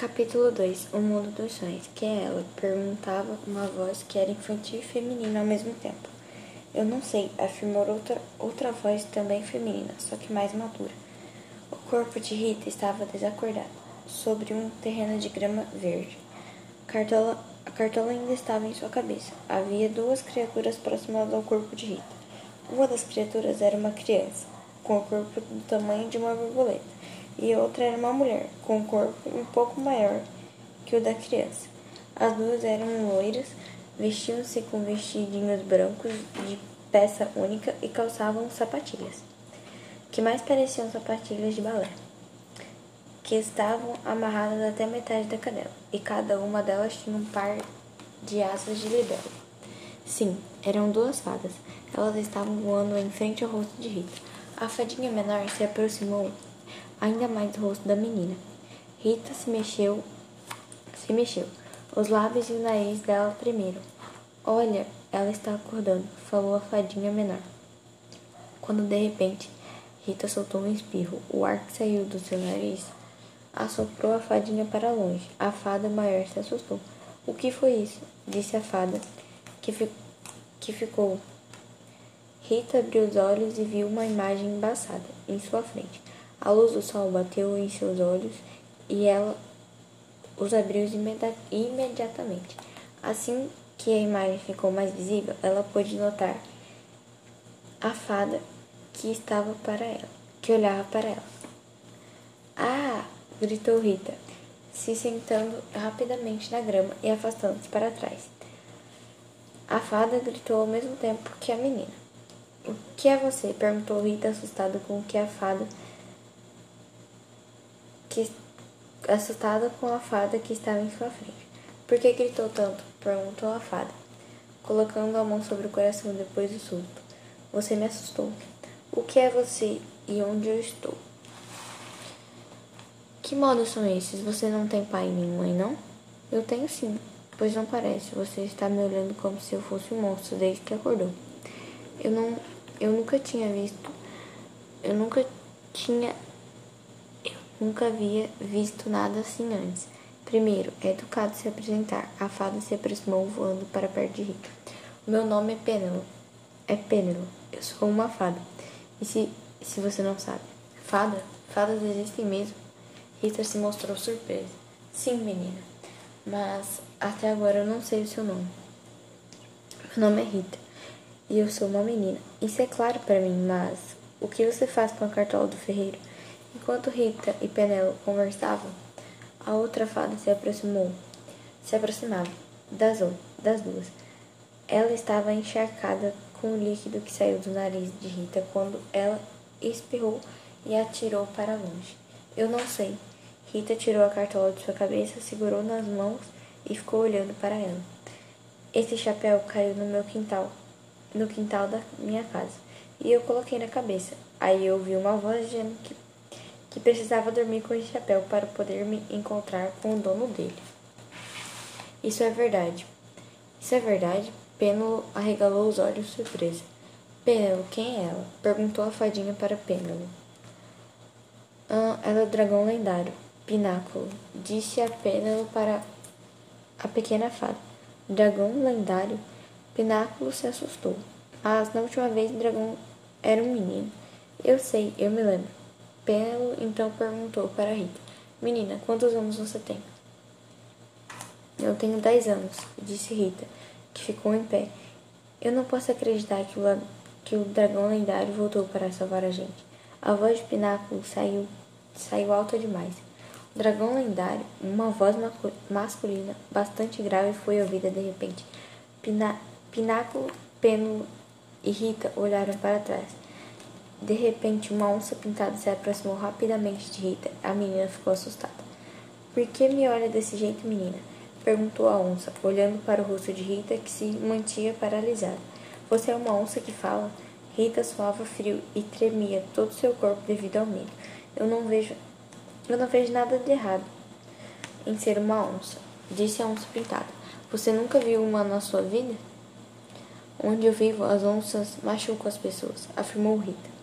Capítulo 2 O Mundo dos Sonhos Quem é ela? Perguntava uma voz que era infantil e feminina ao mesmo tempo. Eu não sei, afirmou outra, outra voz também feminina, só que mais madura. O corpo de Rita estava desacordado, sobre um terreno de grama verde. Cartola, a cartola ainda estava em sua cabeça. Havia duas criaturas próximas ao corpo de Rita. Uma das criaturas era uma criança, com o corpo do tamanho de uma borboleta e outra era uma mulher, com um corpo um pouco maior que o da criança. As duas eram loiras, vestiam-se com vestidinhos brancos de peça única e calçavam sapatilhas, que mais pareciam sapatilhas de balé, que estavam amarradas até metade da cadela, e cada uma delas tinha um par de asas de libelo. Sim, eram duas fadas. Elas estavam voando em frente ao rosto de Rita. A fadinha menor se aproximou ainda mais o rosto da menina. Rita se mexeu, se mexeu. Os lábios e o nariz dela tremeram. Olha, ela está acordando, falou a fadinha menor. Quando de repente Rita soltou um espirro. O ar que saiu do seu nariz assoprou a fadinha para longe. A fada maior se assustou. O que foi isso? disse a fada, que, fi que ficou. Rita abriu os olhos e viu uma imagem embaçada em sua frente. A luz do sol bateu em seus olhos e ela os abriu imediatamente. Assim que a imagem ficou mais visível, ela pôde notar a fada que estava para ela, que olhava para ela. Ah! gritou Rita, se sentando rapidamente na grama e afastando-se para trás. A fada gritou ao mesmo tempo que a menina. O que é você? perguntou Rita, assustada com o que a fada que, assustada com a fada que estava em sua frente. Por que gritou tanto? perguntou a fada, colocando a mão sobre o coração depois do susto. Você me assustou. O que é você e onde eu estou? Que modos são esses? Você não tem pai nem mãe, não? Eu tenho sim, pois não parece. Você está me olhando como se eu fosse um monstro desde que acordou. Eu não. Eu nunca tinha visto. Eu nunca tinha Nunca havia visto nada assim antes. Primeiro, é educado se apresentar. A fada se aproximou voando para perto de Rita. O meu nome é Pênelo. É Pênelo. Eu sou uma fada. E se, se você não sabe? Fada? Fadas existem mesmo? Rita se mostrou surpresa. Sim, menina. Mas até agora eu não sei o seu nome. Meu nome é Rita. E eu sou uma menina. Isso é claro para mim, mas o que você faz com a cartola do ferreiro? Enquanto Rita e Penelo conversavam, a outra fada se aproximou, se aproximava das, das duas. Ela estava encharcada com o líquido que saiu do nariz de Rita quando ela espirrou e atirou para longe. Eu não sei. Rita tirou a cartola de sua cabeça, segurou nas mãos e ficou olhando para ela. Esse chapéu caiu no meu quintal, no quintal da minha casa, e eu coloquei na cabeça. Aí eu ouvi uma voz dizendo que que precisava dormir com esse chapéu para poder me encontrar com o dono dele. Isso é verdade. Isso é verdade? Pêndulo arregalou os olhos surpresa. Pêndulo, quem é ela? Perguntou a fadinha para Pêndulo. Ah, ela é o dragão lendário. Pináculo, disse a Pêndulo para a pequena fada. Dragão lendário? Pináculo se assustou. Mas na última vez o dragão era um menino. Eu sei, eu me lembro. Pelo então perguntou para Rita: Menina, quantos anos você tem? Eu tenho dez anos, disse Rita, que ficou em pé. Eu não posso acreditar que o, que o dragão lendário voltou para salvar a gente. A voz de Pináculo saiu, saiu alta demais. O dragão lendário, uma voz masculina bastante grave, foi ouvida de repente. Piná, Pináculo, e Rita olharam para trás. De repente, uma onça pintada se aproximou rapidamente de Rita. A menina ficou assustada. Por que me olha desse jeito, menina? perguntou a onça, olhando para o rosto de Rita, que se mantinha paralisada. Você é uma onça que fala? Rita suava frio e tremia todo seu corpo devido ao medo. Eu não vejo. Eu não vejo nada de errado em ser uma onça, disse a onça pintada. Você nunca viu uma na sua vida? Onde eu vivo, as onças machucam as pessoas, afirmou Rita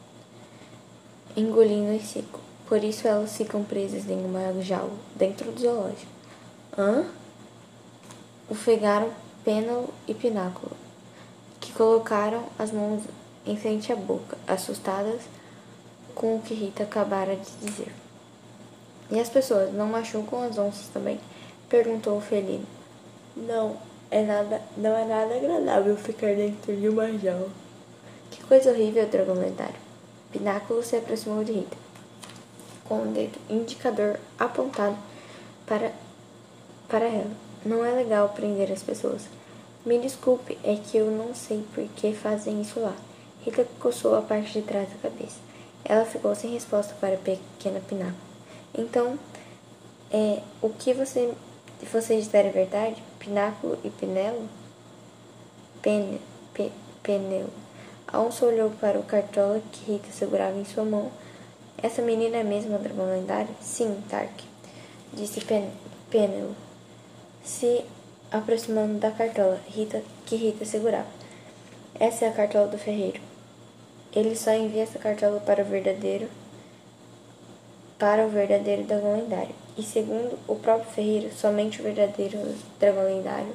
engolindo em seco. Por isso elas ficam presas em uma jaula dentro do zoológico. Hã? Ofegaram Pênalo e Pináculo, que colocaram as mãos em frente à boca, assustadas com o que Rita acabara de dizer. E as pessoas não machucam as onças também? perguntou o felino. Não, é nada, não é nada agradável ficar dentro de uma jaula. Que coisa horrível, dragão lendário. Pináculo se aproximou de Rita, com o dedo indicador apontado para, para ela. Não é legal prender as pessoas. Me desculpe, é que eu não sei por que fazem isso lá. Rita coçou a parte de trás da cabeça. Ela ficou sem resposta para a pequena Pináculo. Então, é, o que você, você disser é verdade? Pináculo e Penelo? Pene, pe, Penelo. A onça olhou para o cartola que Rita segurava em sua mão. Essa menina é mesmo a dragão lendário? Sim, Tark, disse Pen, se aproximando da cartola Rita, que Rita segurava. Essa é a cartola do ferreiro. Ele só envia essa cartola para o verdadeiro para o verdadeiro dragão lendário. E segundo o próprio ferreiro, somente o verdadeiro dragão lendário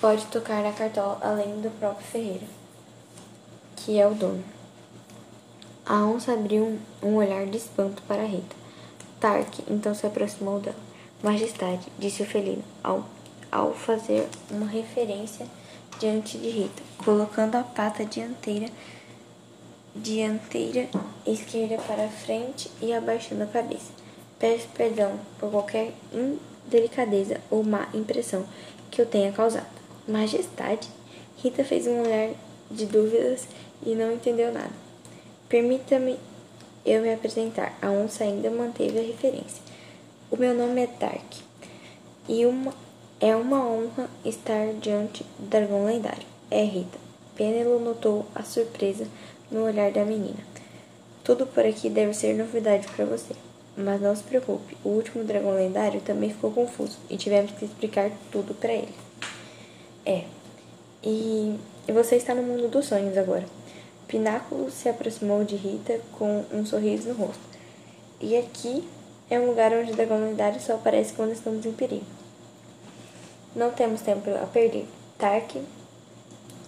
pode tocar na cartola além do próprio ferreiro, que é o dono. A onça abriu um olhar de espanto para Rita. Tark então se aproximou dela. Majestade, disse o felino, ao, ao fazer uma referência diante de Rita, colocando a pata dianteira dianteira esquerda para frente e abaixando a cabeça. Peço perdão por qualquer indelicadeza ou má impressão que eu tenha causado. Majestade? Rita fez um olhar de dúvidas e não entendeu nada. Permita-me eu me apresentar. A onça ainda manteve a referência. O meu nome é Tark e uma é uma honra estar diante do dragão lendário. É Rita. Penelo notou a surpresa no olhar da menina. Tudo por aqui deve ser novidade para você. Mas não se preocupe, o último dragão lendário também ficou confuso e tivemos que explicar tudo para ele. É. E você está no mundo dos sonhos agora. Pináculo se aproximou de Rita com um sorriso no rosto. E aqui é um lugar onde o dragão lendário só aparece quando estamos em perigo. Não temos tempo a perder. Tark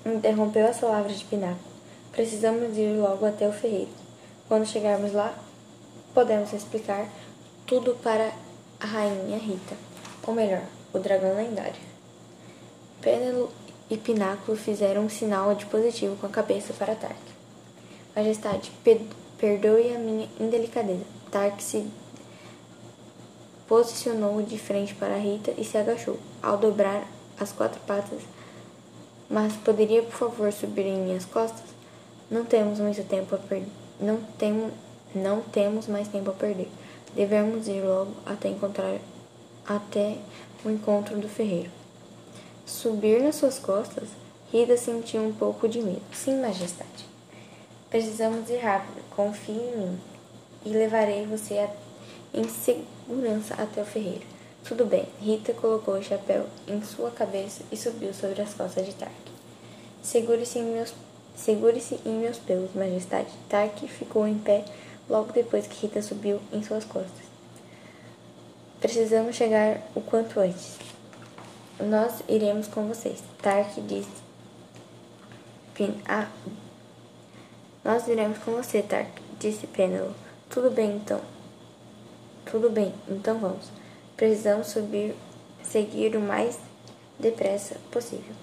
interrompeu as palavras de Pináculo. Precisamos ir logo até o ferreiro. Quando chegarmos lá, podemos explicar tudo para a rainha Rita, ou melhor, o dragão lendário. Pênelo e Pináculo fizeram um sinal de positivo com a cabeça para Tark. Majestade, perdoe a minha indelicadeza. Tark se posicionou de frente para Rita e se agachou. Ao dobrar as quatro patas, mas poderia, por favor, subir em minhas costas? Não temos muito tempo a perder. Não, tem, não temos mais tempo a perder. Devemos ir logo até encontrar até o encontro do ferreiro. Subir nas suas costas, Rita sentiu um pouco de medo. Sim, majestade. Precisamos ir rápido. Confie em mim e levarei você a, em segurança até o ferreiro. Tudo bem. Rita colocou o chapéu em sua cabeça e subiu sobre as costas de Tark. Segure-se em meus Segure-se em meus pelos, majestade. Tark ficou em pé logo depois que Rita subiu em suas costas. Precisamos chegar o quanto antes. Nós iremos com vocês. Tark disse. Pin ah. Nós iremos com você, Tark, disse Penelope. Tudo bem, então. Tudo bem, então vamos. Precisamos subir, seguir o mais depressa possível.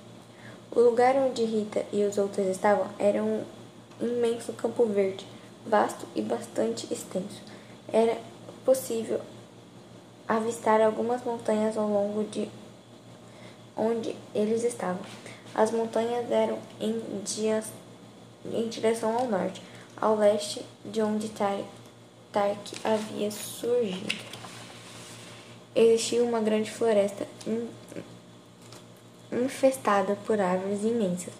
O lugar onde Rita e os outros estavam era um imenso campo verde, vasto e bastante extenso. Era possível avistar algumas montanhas ao longo de onde eles estavam. As montanhas eram em, dias, em direção ao norte, ao leste de onde Tark havia surgido existia uma grande floresta infestada por árvores imensas,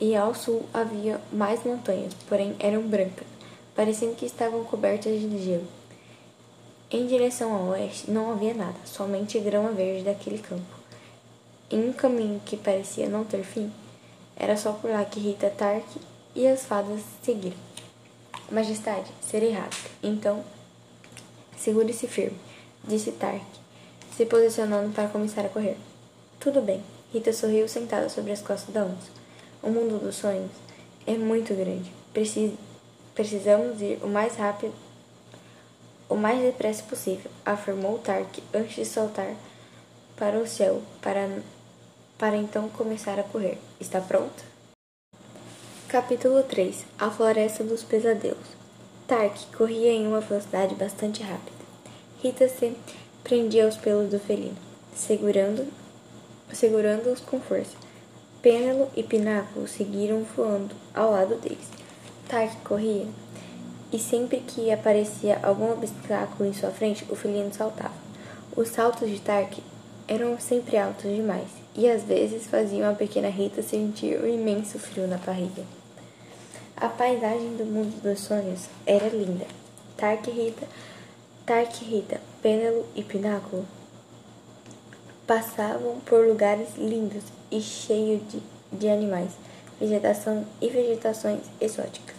e ao sul havia mais montanhas, porém eram brancas, parecendo que estavam cobertas de gelo. Em direção ao oeste não havia nada, somente grama verde daquele campo. Em um caminho que parecia não ter fim, era só por lá que Rita Tark e as fadas seguiram. Majestade, serei rápido. Então, segure-se firme, disse Tark, se posicionando para começar a correr. Tudo bem. Rita sorriu sentada sobre as costas da onça. O mundo dos sonhos é muito grande. Precis precisamos ir o mais rápido, o mais depressa possível, afirmou Tark antes de saltar para o céu para, para então começar a correr. Está pronta? Capítulo 3 A Floresta dos Pesadelos Tark corria em uma velocidade bastante rápida. Rita se prendia aos pelos do felino, segurando segurando-os com força. Pênelo e Pináculo seguiram voando ao lado deles. Tark corria, e sempre que aparecia algum obstáculo em sua frente, o felino saltava. Os saltos de Tark eram sempre altos demais, e às vezes faziam a pequena Rita sentir um imenso frio na barriga. A paisagem do mundo dos sonhos era linda. Tark Rita, Tark Rita, Pênelo e Pináculo passavam por lugares lindos e cheios de, de animais, vegetação e vegetações exóticas.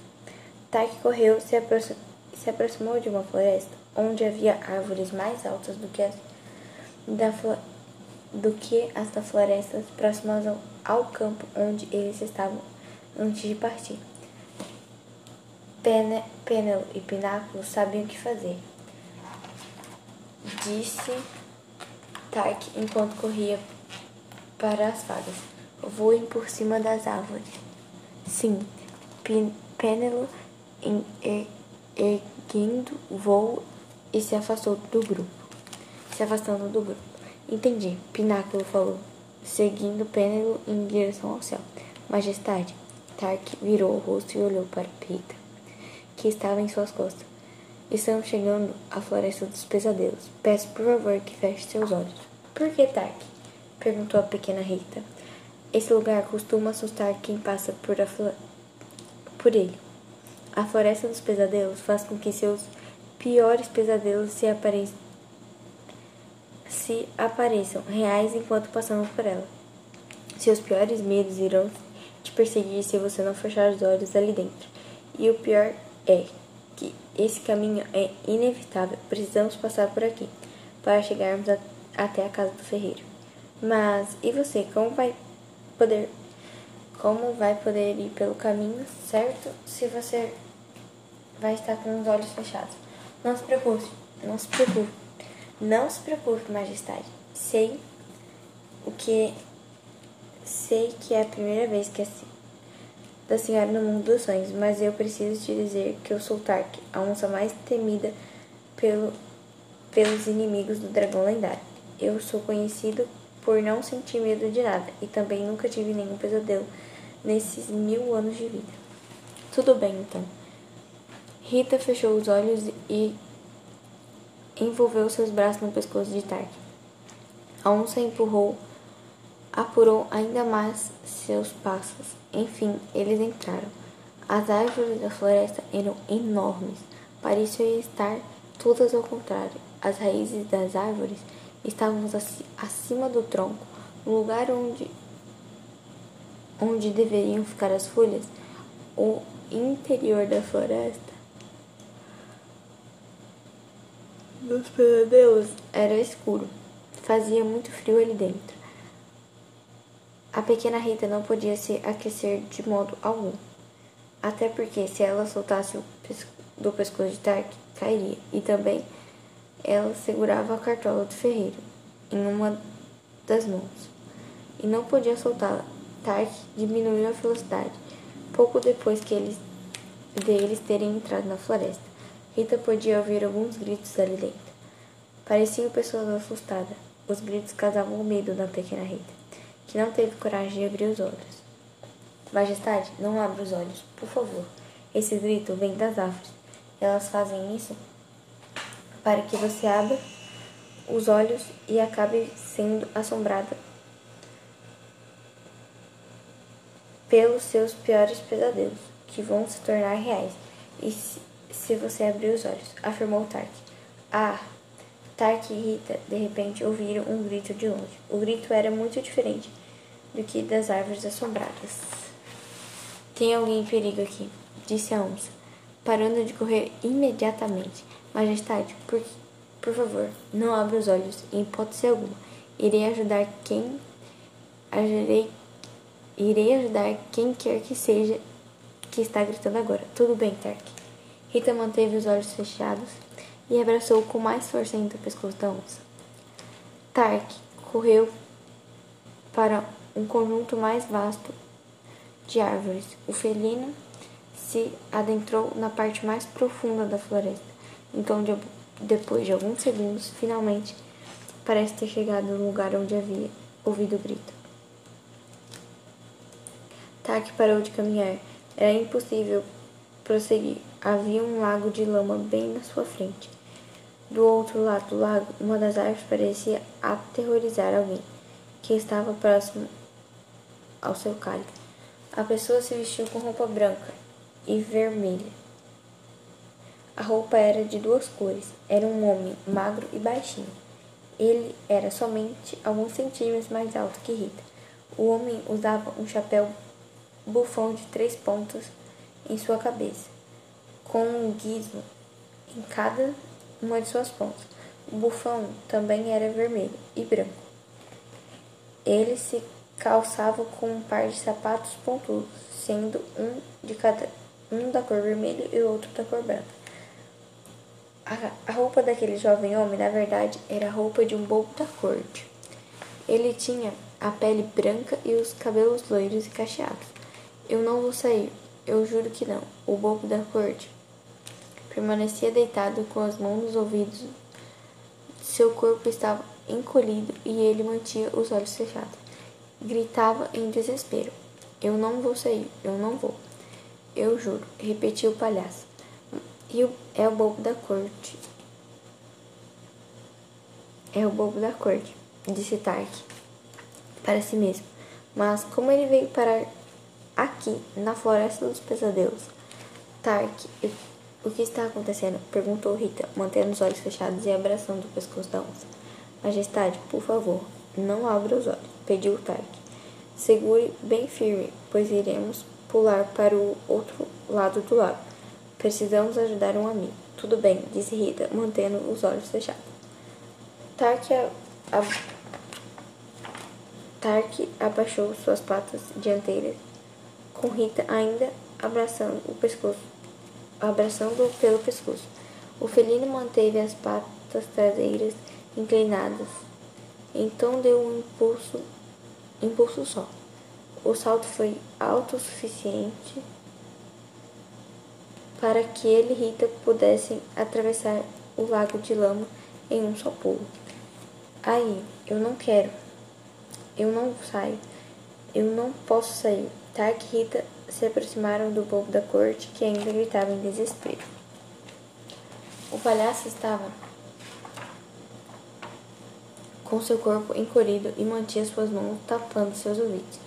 Tark correu se, se aproximou de uma floresta onde havia árvores mais altas do que as da, do que as da floresta próximas ao, ao campo onde eles estavam antes de partir. Pene, Penel e Pináculo sabiam o que fazer. Disse Tark enquanto corria para as fadas. Voem por cima das árvores. Sim, Penelo erguendo voo e se afastou do grupo. Se afastando do grupo. Entendi, Pináculo falou, seguindo Penelo em direção ao céu. Majestade, Tark virou o rosto e olhou para Pita, que estava em suas costas. Estamos chegando à floresta dos pesadelos. Peço por favor que feche seus olhos. Por que Tark? perguntou a pequena Rita. Esse lugar costuma assustar quem passa por, por ele. A floresta dos pesadelos faz com que seus piores pesadelos se, apare se apareçam reais enquanto passamos por ela. Seus piores medos irão te perseguir se você não fechar os olhos ali dentro. E o pior é que esse caminho é inevitável. Precisamos passar por aqui para chegarmos a, até a casa do ferreiro. Mas e você, como vai poder como vai poder ir pelo caminho certo se você vai estar com os olhos fechados? Não se preocupe, não se preocupe. Não se preocupe, majestade. Sei o que sei que é a primeira vez que assim da senhora no mundo dos sonhos, mas eu preciso te dizer que eu sou Tark, a onça mais temida pelo, pelos inimigos do dragão lendário. Eu sou conhecido por não sentir medo de nada e também nunca tive nenhum pesadelo nesses mil anos de vida. Tudo bem, então. Rita fechou os olhos e envolveu seus braços no pescoço de Tark. A onça empurrou, apurou ainda mais seus passos enfim, eles entraram. As árvores da floresta eram enormes, pareciam estar todas ao contrário. As raízes das árvores estavam acima do tronco, no lugar onde, onde deveriam ficar as folhas. O interior da floresta dos pesadelos era escuro. Fazia muito frio ali dentro. A pequena Rita não podia se aquecer de modo algum, até porque se ela soltasse do pescoço de Tark, cairia, e também ela segurava a cartola do ferreiro em uma das mãos, e não podia soltá-la. Tark diminuiu a velocidade, pouco depois que eles, deles terem entrado na floresta. Rita podia ouvir alguns gritos ali dentro. Pareciam pessoas assustadas. Os gritos causavam medo na pequena Rita que não teve coragem de abrir os olhos. Majestade, não abra os olhos, por favor. Esse grito vem das árvores. Elas fazem isso para que você abra os olhos e acabe sendo assombrada pelos seus piores pesadelos, que vão se tornar reais. E se, se você abrir os olhos, afirmou Tark. Ah, Tark e Rita de repente ouviram um grito de longe. O grito era muito diferente do que das árvores assombradas. Tem alguém em perigo aqui, disse a onça. parando de correr imediatamente. Majestade, por, por favor, não abra os olhos, em hipótese alguma. Irei ajudar quem. Irei, irei ajudar quem quer que seja que está gritando agora. Tudo bem, Tark. Rita manteve os olhos fechados e abraçou com mais força ainda o pescoço da onça. Tark correu para um conjunto mais vasto de árvores. O felino se adentrou na parte mais profunda da floresta. Então, de, depois de alguns segundos, finalmente parece ter chegado no lugar onde havia ouvido o grito. Tak parou de caminhar. Era impossível prosseguir. Havia um lago de lama bem na sua frente. Do outro lado do lago, uma das árvores parecia aterrorizar alguém que estava próximo ao seu cálice. A pessoa se vestiu com roupa branca e vermelha. A roupa era de duas cores. Era um homem magro e baixinho. Ele era somente alguns centímetros mais alto que Rita. O homem usava um chapéu bufão de três pontas em sua cabeça, com um guiso em cada uma de suas pontas. O bufão também era vermelho e branco. Ele se calçava com um par de sapatos pontudos, sendo um de cada um da cor vermelha e outro da cor branca. A, a roupa daquele jovem homem, na verdade, era a roupa de um bobo da corte. Ele tinha a pele branca e os cabelos loiros e cacheados. Eu não vou sair, eu juro que não. O bobo da corte permanecia deitado com as mãos nos ouvidos. Seu corpo estava encolhido e ele mantinha os olhos fechados. Gritava em desespero: Eu não vou sair, eu não vou. Eu juro, repetiu o palhaço. E é o bobo da corte. É o bobo da corte, disse Tark para si mesmo. Mas como ele veio parar aqui, na floresta dos pesadelos? Tark, o que está acontecendo? perguntou Rita, mantendo os olhos fechados e abraçando o pescoço da onça. Majestade, por favor, não abra os olhos, pediu Tark. Segure bem firme, pois iremos pular para o outro lado do lago. Precisamos ajudar um amigo. Tudo bem, disse Rita, mantendo os olhos fechados. Tark, a, Tark abaixou suas patas dianteiras, com Rita ainda abraçando o pescoço, abraçando pelo pescoço. O felino manteve as patas traseiras inclinadas. Então deu um impulso, impulso só. O salto foi alto o suficiente para que ele e Rita pudessem atravessar o lago de lama em um só pulo. Aí, eu não quero. Eu não saio. Eu não posso sair. E Rita se aproximaram do bobo da corte, que ainda gritava em desespero. O palhaço estava com seu corpo encolhido e mantinha suas mãos tapando seus ouvidos.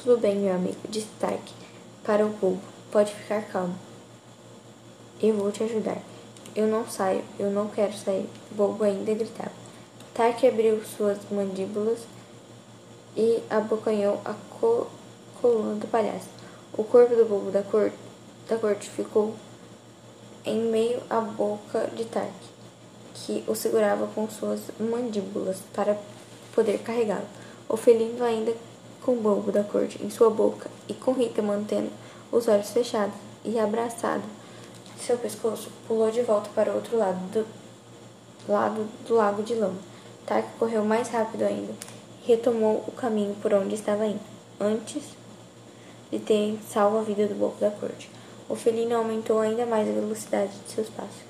Tudo bem, meu amigo, disse Tark para o bobo. Pode ficar calmo. Eu vou te ajudar. Eu não saio, eu não quero sair. Bobo ainda gritava. Tark abriu suas mandíbulas e abocanhou a co coluna do palhaço. O corpo do bobo da corte, da corte ficou em meio à boca de Tark, que o segurava com suas mandíbulas para poder carregá-lo. O felino ainda com o bobo da corte em sua boca e com Rita mantendo os olhos fechados e abraçado seu pescoço, pulou de volta para o outro lado do, lado do lago de lama. Tark correu mais rápido ainda e retomou o caminho por onde estava indo, antes de ter salvo a vida do bobo da corte. O felino aumentou ainda mais a velocidade de seus passos,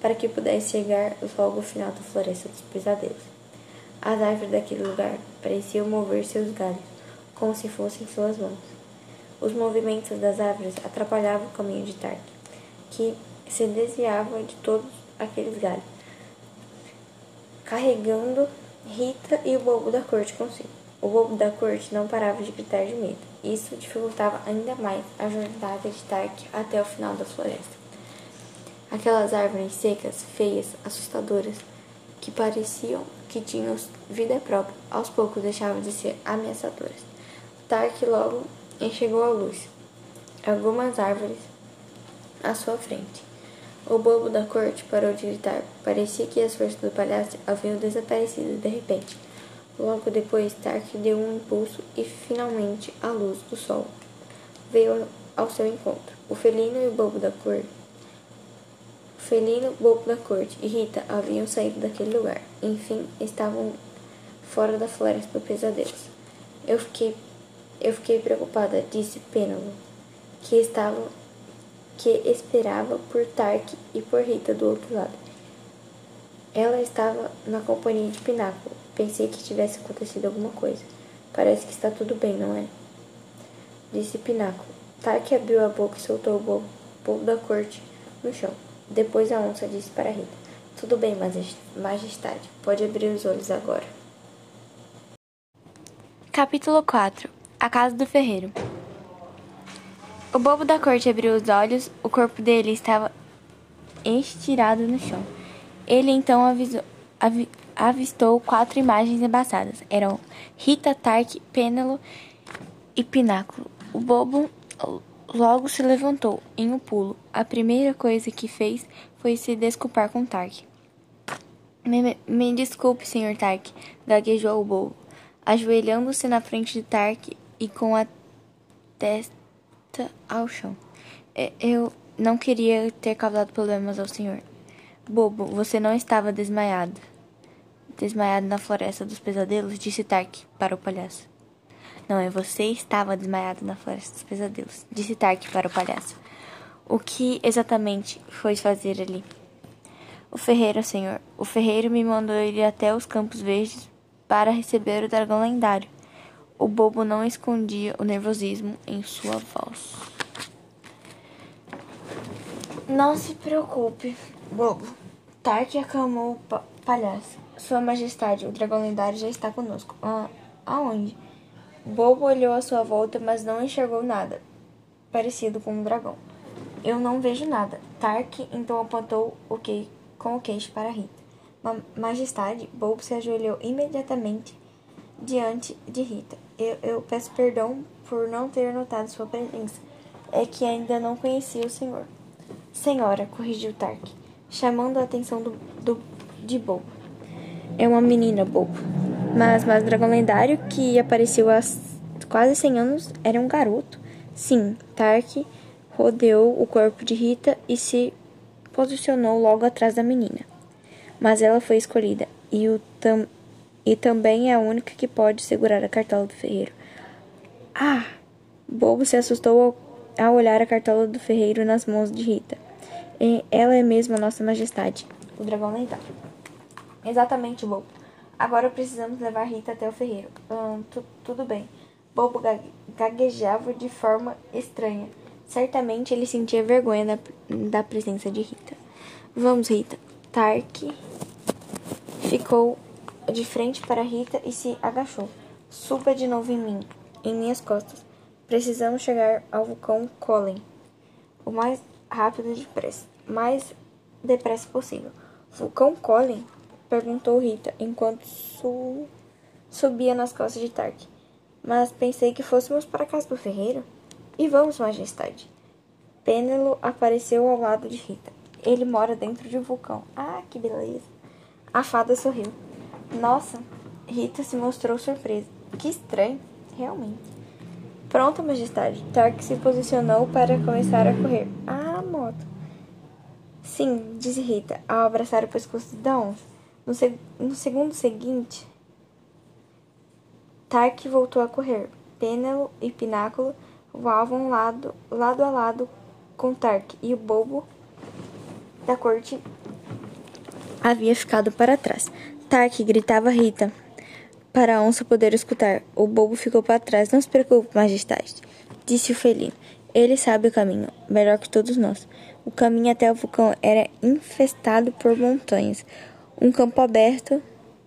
para que pudesse chegar logo ao final da floresta dos pesadelos. As árvores daquele lugar pareciam mover seus galhos, como se fossem suas mãos. Os movimentos das árvores atrapalhavam o caminho de Tark que se desviava de todos aqueles galhos, carregando Rita e o bobo da corte consigo. O bobo da corte não parava de gritar de medo. Isso dificultava ainda mais a jornada de Tark até o final da floresta. Aquelas árvores secas, feias, assustadoras, que pareciam que tinham vida própria, aos poucos deixavam de ser ameaçadoras. Tark logo enxergou a luz. Algumas árvores à sua frente. O bobo da corte parou de gritar. Parecia que as forças do palhaço haviam desaparecido de repente. Logo depois, Tark deu um impulso e finalmente a luz do sol veio ao seu encontro. O felino e o bobo da corte Felino, Bobo da Corte e Rita haviam saído daquele lugar. Enfim, estavam fora da floresta do pesadelo. Eu fiquei, eu fiquei preocupada, disse Pênalo, que estava, que esperava por Tark e por Rita do outro lado. Ela estava na companhia de Pináculo. Pensei que tivesse acontecido alguma coisa. Parece que está tudo bem, não é? Disse Pináculo. Tark abriu a boca e soltou o bobo, bobo da corte no chão. Depois a onça disse para Rita: Tudo bem, majestade, pode abrir os olhos agora. Capítulo 4 A Casa do Ferreiro O bobo da corte abriu os olhos, o corpo dele estava estirado no chão. Ele então avisou, avi, avistou quatro imagens embaçadas. Eram Rita, Tark, Pênelo e Pináculo. O bobo Logo se levantou, em um pulo. A primeira coisa que fez foi se desculpar com Tark. Me, me desculpe, Sr. Tark, gaguejou o bobo, ajoelhando-se na frente de Tark e com a testa ao chão. Eu não queria ter causado problemas ao senhor. Bobo, você não estava desmaiado. Desmaiado na floresta dos pesadelos, disse Tark para o palhaço. Não, é você estava desmaiado na floresta dos pesadelos, disse Tark para o palhaço. O que exatamente foi fazer ali? O ferreiro, senhor. O ferreiro me mandou ir até os Campos Verdes para receber o dragão lendário. O bobo não escondia o nervosismo em sua voz. Não se preocupe, bobo. Tark acalmou o pa palhaço. Sua Majestade, o dragão lendário já está conosco. Ah, aonde? Bobo olhou à sua volta, mas não enxergou nada parecido com um dragão. Eu não vejo nada. Tark então apontou o que com o queixo para Rita. Ma Majestade, Bobo se ajoelhou imediatamente diante de Rita. Eu, eu peço perdão por não ter notado sua presença. É que ainda não conhecia o senhor. Senhora, corrigiu Tark, chamando a atenção do, do, de Bobo. É uma menina, Bobo. Mas, mas o dragão lendário que apareceu há quase 100 anos era um garoto. Sim, Tark rodeou o corpo de Rita e se posicionou logo atrás da menina. Mas ela foi escolhida e, o tam e também é a única que pode segurar a cartola do ferreiro. Ah! Bobo se assustou ao, ao olhar a cartola do ferreiro nas mãos de Rita. E ela é mesmo a nossa majestade, o dragão lendário. Exatamente, Bobo. Agora precisamos levar Rita até o ferreiro. Hum, tu, tudo bem. Bobo gaguejava de forma estranha. Certamente ele sentia vergonha da, da presença de Rita. Vamos, Rita. Tark ficou de frente para Rita e se agachou. Suba de novo em mim, em minhas costas. Precisamos chegar ao vulcão Colin o mais rápido depressa, mais depressa possível. Vulcão Colin? Perguntou Rita, enquanto su... subia nas costas de Tark. Mas pensei que fôssemos para a casa do ferreiro. E vamos, majestade. Pênelo apareceu ao lado de Rita. Ele mora dentro de um vulcão. Ah, que beleza. A fada sorriu. Nossa, Rita se mostrou surpresa. Que estranho, realmente. Pronto, majestade. Tark se posicionou para começar a correr. Ah, moto. Sim, disse Rita, ao abraçar o pescoço da onça. No, seg no segundo seguinte, Tark voltou a correr. Pênelo e Pináculo voavam lado, lado a lado com Tark, e o bobo da corte havia ficado para trás. Tark gritava Rita para a onça poder escutar. O bobo ficou para trás. Não se preocupe, majestade, disse o felino. Ele sabe o caminho, melhor que todos nós. O caminho até o vulcão era infestado por montanhas. Um campo aberto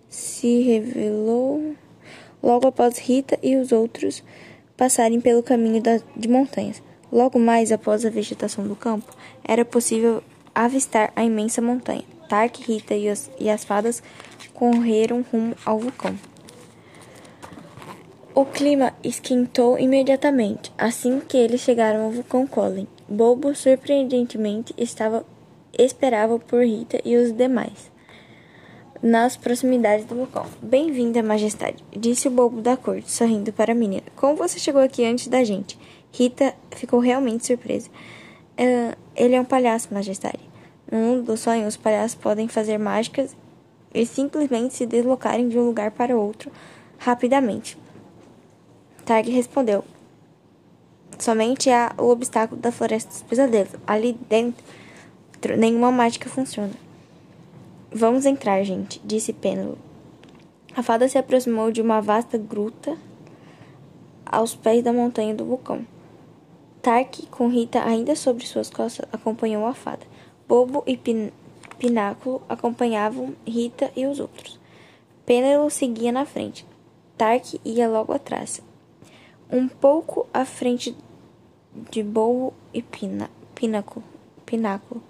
se revelou logo após Rita e os outros passarem pelo caminho de montanhas. Logo mais após a vegetação do campo, era possível avistar a imensa montanha. Tark, Rita e as, e as fadas correram rumo ao vulcão. O clima esquentou imediatamente assim que eles chegaram ao vulcão Colin. Bobo, surpreendentemente, estava esperava por Rita e os demais nas proximidades do vulcão. Bem-vinda, majestade, disse o bobo da corte, sorrindo para a menina. Como você chegou aqui antes da gente? Rita ficou realmente surpresa. Uh, ele é um palhaço, majestade. No mundo dos sonhos, os palhaços podem fazer mágicas e simplesmente se deslocarem de um lugar para outro rapidamente. Targ respondeu. Somente há o obstáculo da floresta dos pesadelos. Ali dentro, nenhuma mágica funciona. Vamos entrar, gente, disse Pêndulo. A fada se aproximou de uma vasta gruta aos pés da montanha do vulcão. Tark, com Rita ainda sobre suas costas, acompanhou a fada. Bobo e Pin Pináculo acompanhavam Rita e os outros. Pêndulo seguia na frente. Tark ia logo atrás. Um pouco à frente de Bobo e Pina Pináculo. Pináculo.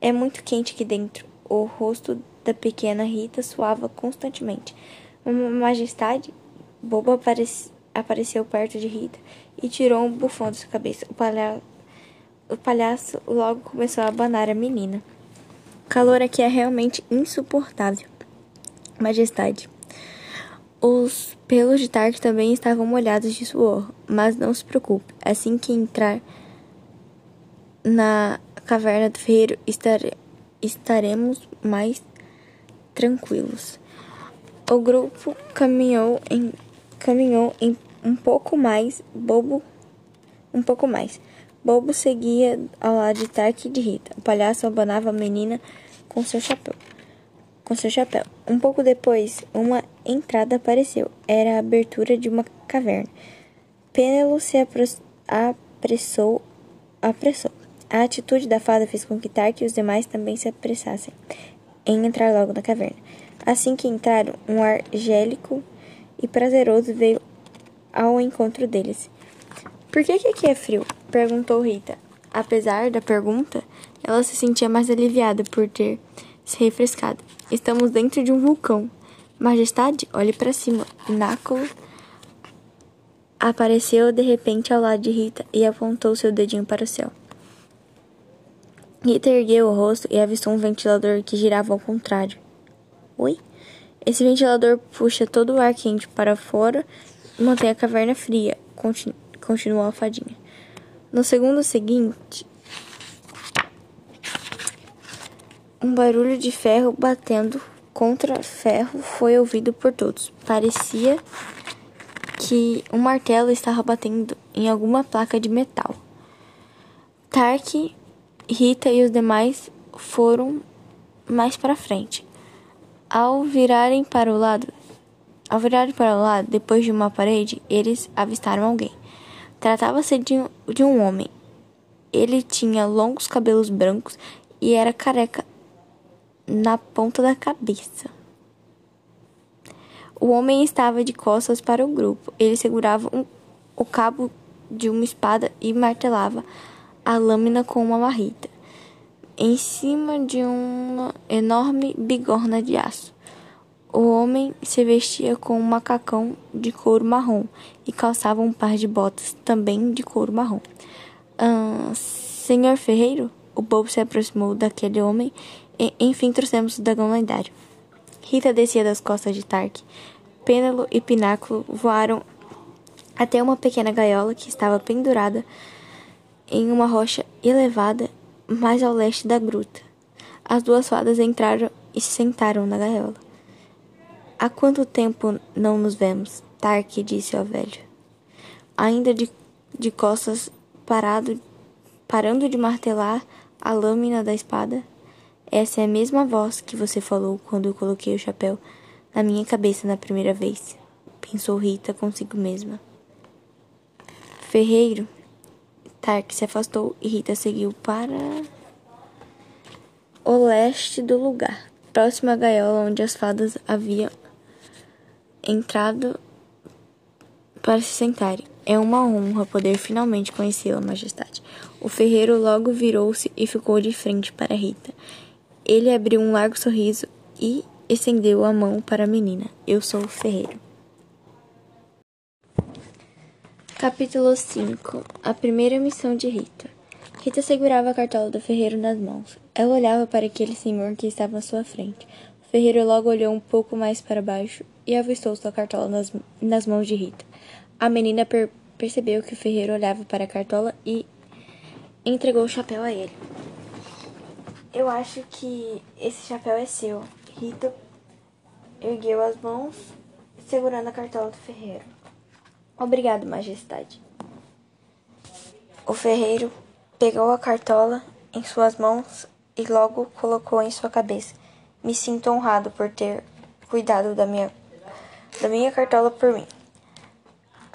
É muito quente aqui dentro, o rosto da pequena Rita suava constantemente. Uma majestade boba apareceu perto de Rita e tirou um bufão da sua cabeça. O, palha o palhaço logo começou a abanar a menina. O calor aqui é realmente insuportável. Majestade. Os pelos de Tark também estavam molhados de suor, mas não se preocupe. Assim que entrar na caverna do ferreiro, estare estaremos mais tranquilos. O grupo caminhou em caminhou em um pouco mais bobo um pouco mais. Bobo seguia ao lado de Tark e de Rita. O palhaço abanava a menina com seu chapéu. Com seu chapéu. Um pouco depois, uma entrada apareceu. Era a abertura de uma caverna. Pênelo se apressou, apressou. A atitude da fada fez com que Tark e os demais também se apressassem em entrar logo na caverna. Assim que entraram, um ar gélico e prazeroso veio ao encontro deles. Por que, que aqui é frio? perguntou Rita. Apesar da pergunta, ela se sentia mais aliviada por ter se refrescado. Estamos dentro de um vulcão. Majestade, olhe para cima. Pináculo apareceu de repente ao lado de Rita e apontou seu dedinho para o céu. Rita ergueu o rosto e avistou um ventilador que girava ao contrário. Oi? Esse ventilador puxa todo o ar quente para fora e mantém a caverna fria, continu continuou a fadinha. No segundo seguinte, um barulho de ferro batendo contra ferro foi ouvido por todos. Parecia que um martelo estava batendo em alguma placa de metal. Tark Rita e os demais foram mais para frente. Ao virarem para o lado, ao virarem para o lado, depois de uma parede, eles avistaram alguém. Tratava-se de, um, de um homem. Ele tinha longos cabelos brancos e era careca na ponta da cabeça. O homem estava de costas para o grupo. Ele segurava um, o cabo de uma espada e martelava a lâmina com uma marrita, em cima de uma enorme bigorna de aço. O homem se vestia com um macacão de couro marrom e calçava um par de botas também de couro marrom. Ah, senhor Ferreiro? O bobo se aproximou daquele homem e, enfim, trouxemos o dragão lendário. Rita descia das costas de Tark. Pêndulo e Pináculo voaram até uma pequena gaiola que estava pendurada em uma rocha elevada mais ao leste da gruta. As duas fadas entraram e se sentaram na gaiola. Há quanto tempo não nos vemos? Tark disse ao velho. Ainda de, de costas, parado, parando de martelar a lâmina da espada. Essa é a mesma voz que você falou quando eu coloquei o chapéu na minha cabeça na primeira vez, pensou Rita consigo mesma. Ferreiro, Tark se afastou e Rita seguiu para o leste do lugar, próximo à gaiola onde as fadas haviam entrado para se sentarem. É uma honra poder finalmente conhecê-la, Majestade. O ferreiro logo virou-se e ficou de frente para Rita. Ele abriu um largo sorriso e estendeu a mão para a menina. Eu sou o ferreiro. Capítulo 5 A primeira missão de Rita. Rita segurava a cartola do ferreiro nas mãos. Ela olhava para aquele senhor que estava à sua frente. O ferreiro logo olhou um pouco mais para baixo e avistou sua cartola nas, nas mãos de Rita. A menina per percebeu que o ferreiro olhava para a cartola e entregou o chapéu a ele. Eu acho que esse chapéu é seu. Rita ergueu as mãos, segurando a cartola do ferreiro. Obrigado, majestade. O ferreiro Pegou a cartola em suas mãos e logo colocou em sua cabeça. Me sinto honrado por ter cuidado da minha, da minha cartola por mim.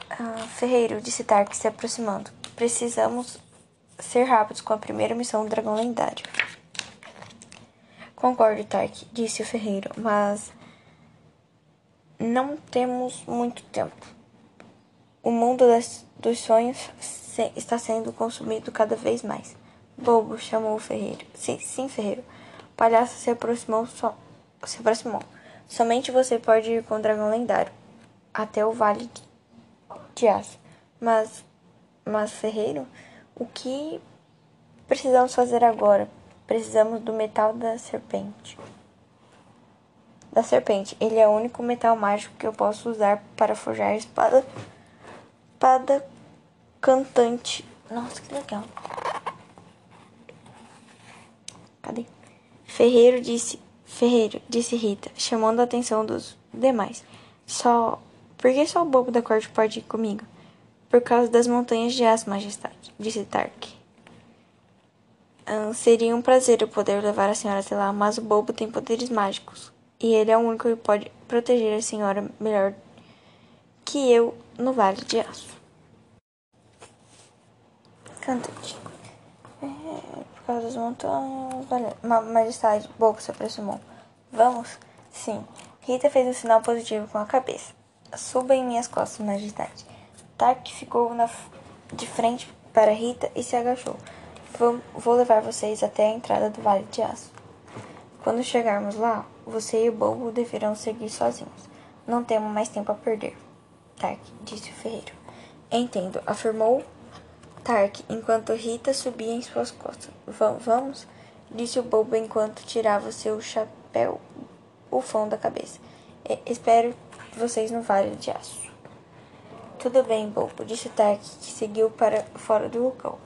Ah, Ferreiro, disse Tark se aproximando. Precisamos ser rápidos com a primeira missão do dragão lendário. Concordo, Tark, disse o ferreiro, mas não temos muito tempo. O mundo das, dos sonhos se, está sendo consumido cada vez mais. Bobo, chamou o ferreiro. Sim, sim, ferreiro. O palhaço se aproximou, so, se aproximou. Somente você pode ir com o dragão lendário até o vale de aço. Mas, mas ferreiro, o que precisamos fazer agora? Precisamos do metal da serpente. Da serpente. Ele é o único metal mágico que eu posso usar para forjar espada, espada cantante. Nossa, que legal. Cadê? Ferreiro disse, Ferreiro, disse Rita, chamando a atenção dos demais. Só. Por que só o bobo da corte pode ir comigo? Por causa das montanhas de aço, majestade, disse Tark. Ah, seria um prazer eu poder levar a senhora até lá, mas o bobo tem poderes mágicos. E ele é o único que pode proteger a senhora melhor que eu no Vale de Aço cantante. É, por causa das montanhas. Majestade, Bobo se aproximou. Vamos? Sim. Rita fez um sinal positivo com a cabeça. Suba em minhas costas, Majestade. Tark ficou na, de frente para Rita e se agachou. Vou, vou levar vocês até a entrada do Vale de Aço. Quando chegarmos lá, você e o Bobo deverão seguir sozinhos. Não temos mais tempo a perder. Tark, disse o ferreiro. Entendo, afirmou Tark, enquanto Rita subia em suas costas. Vamos? Disse o bobo enquanto tirava seu chapéu bufão da cabeça. espero vocês no Vale de Aço. Tudo bem, bobo, disse Tark, que seguiu para fora do vulcão.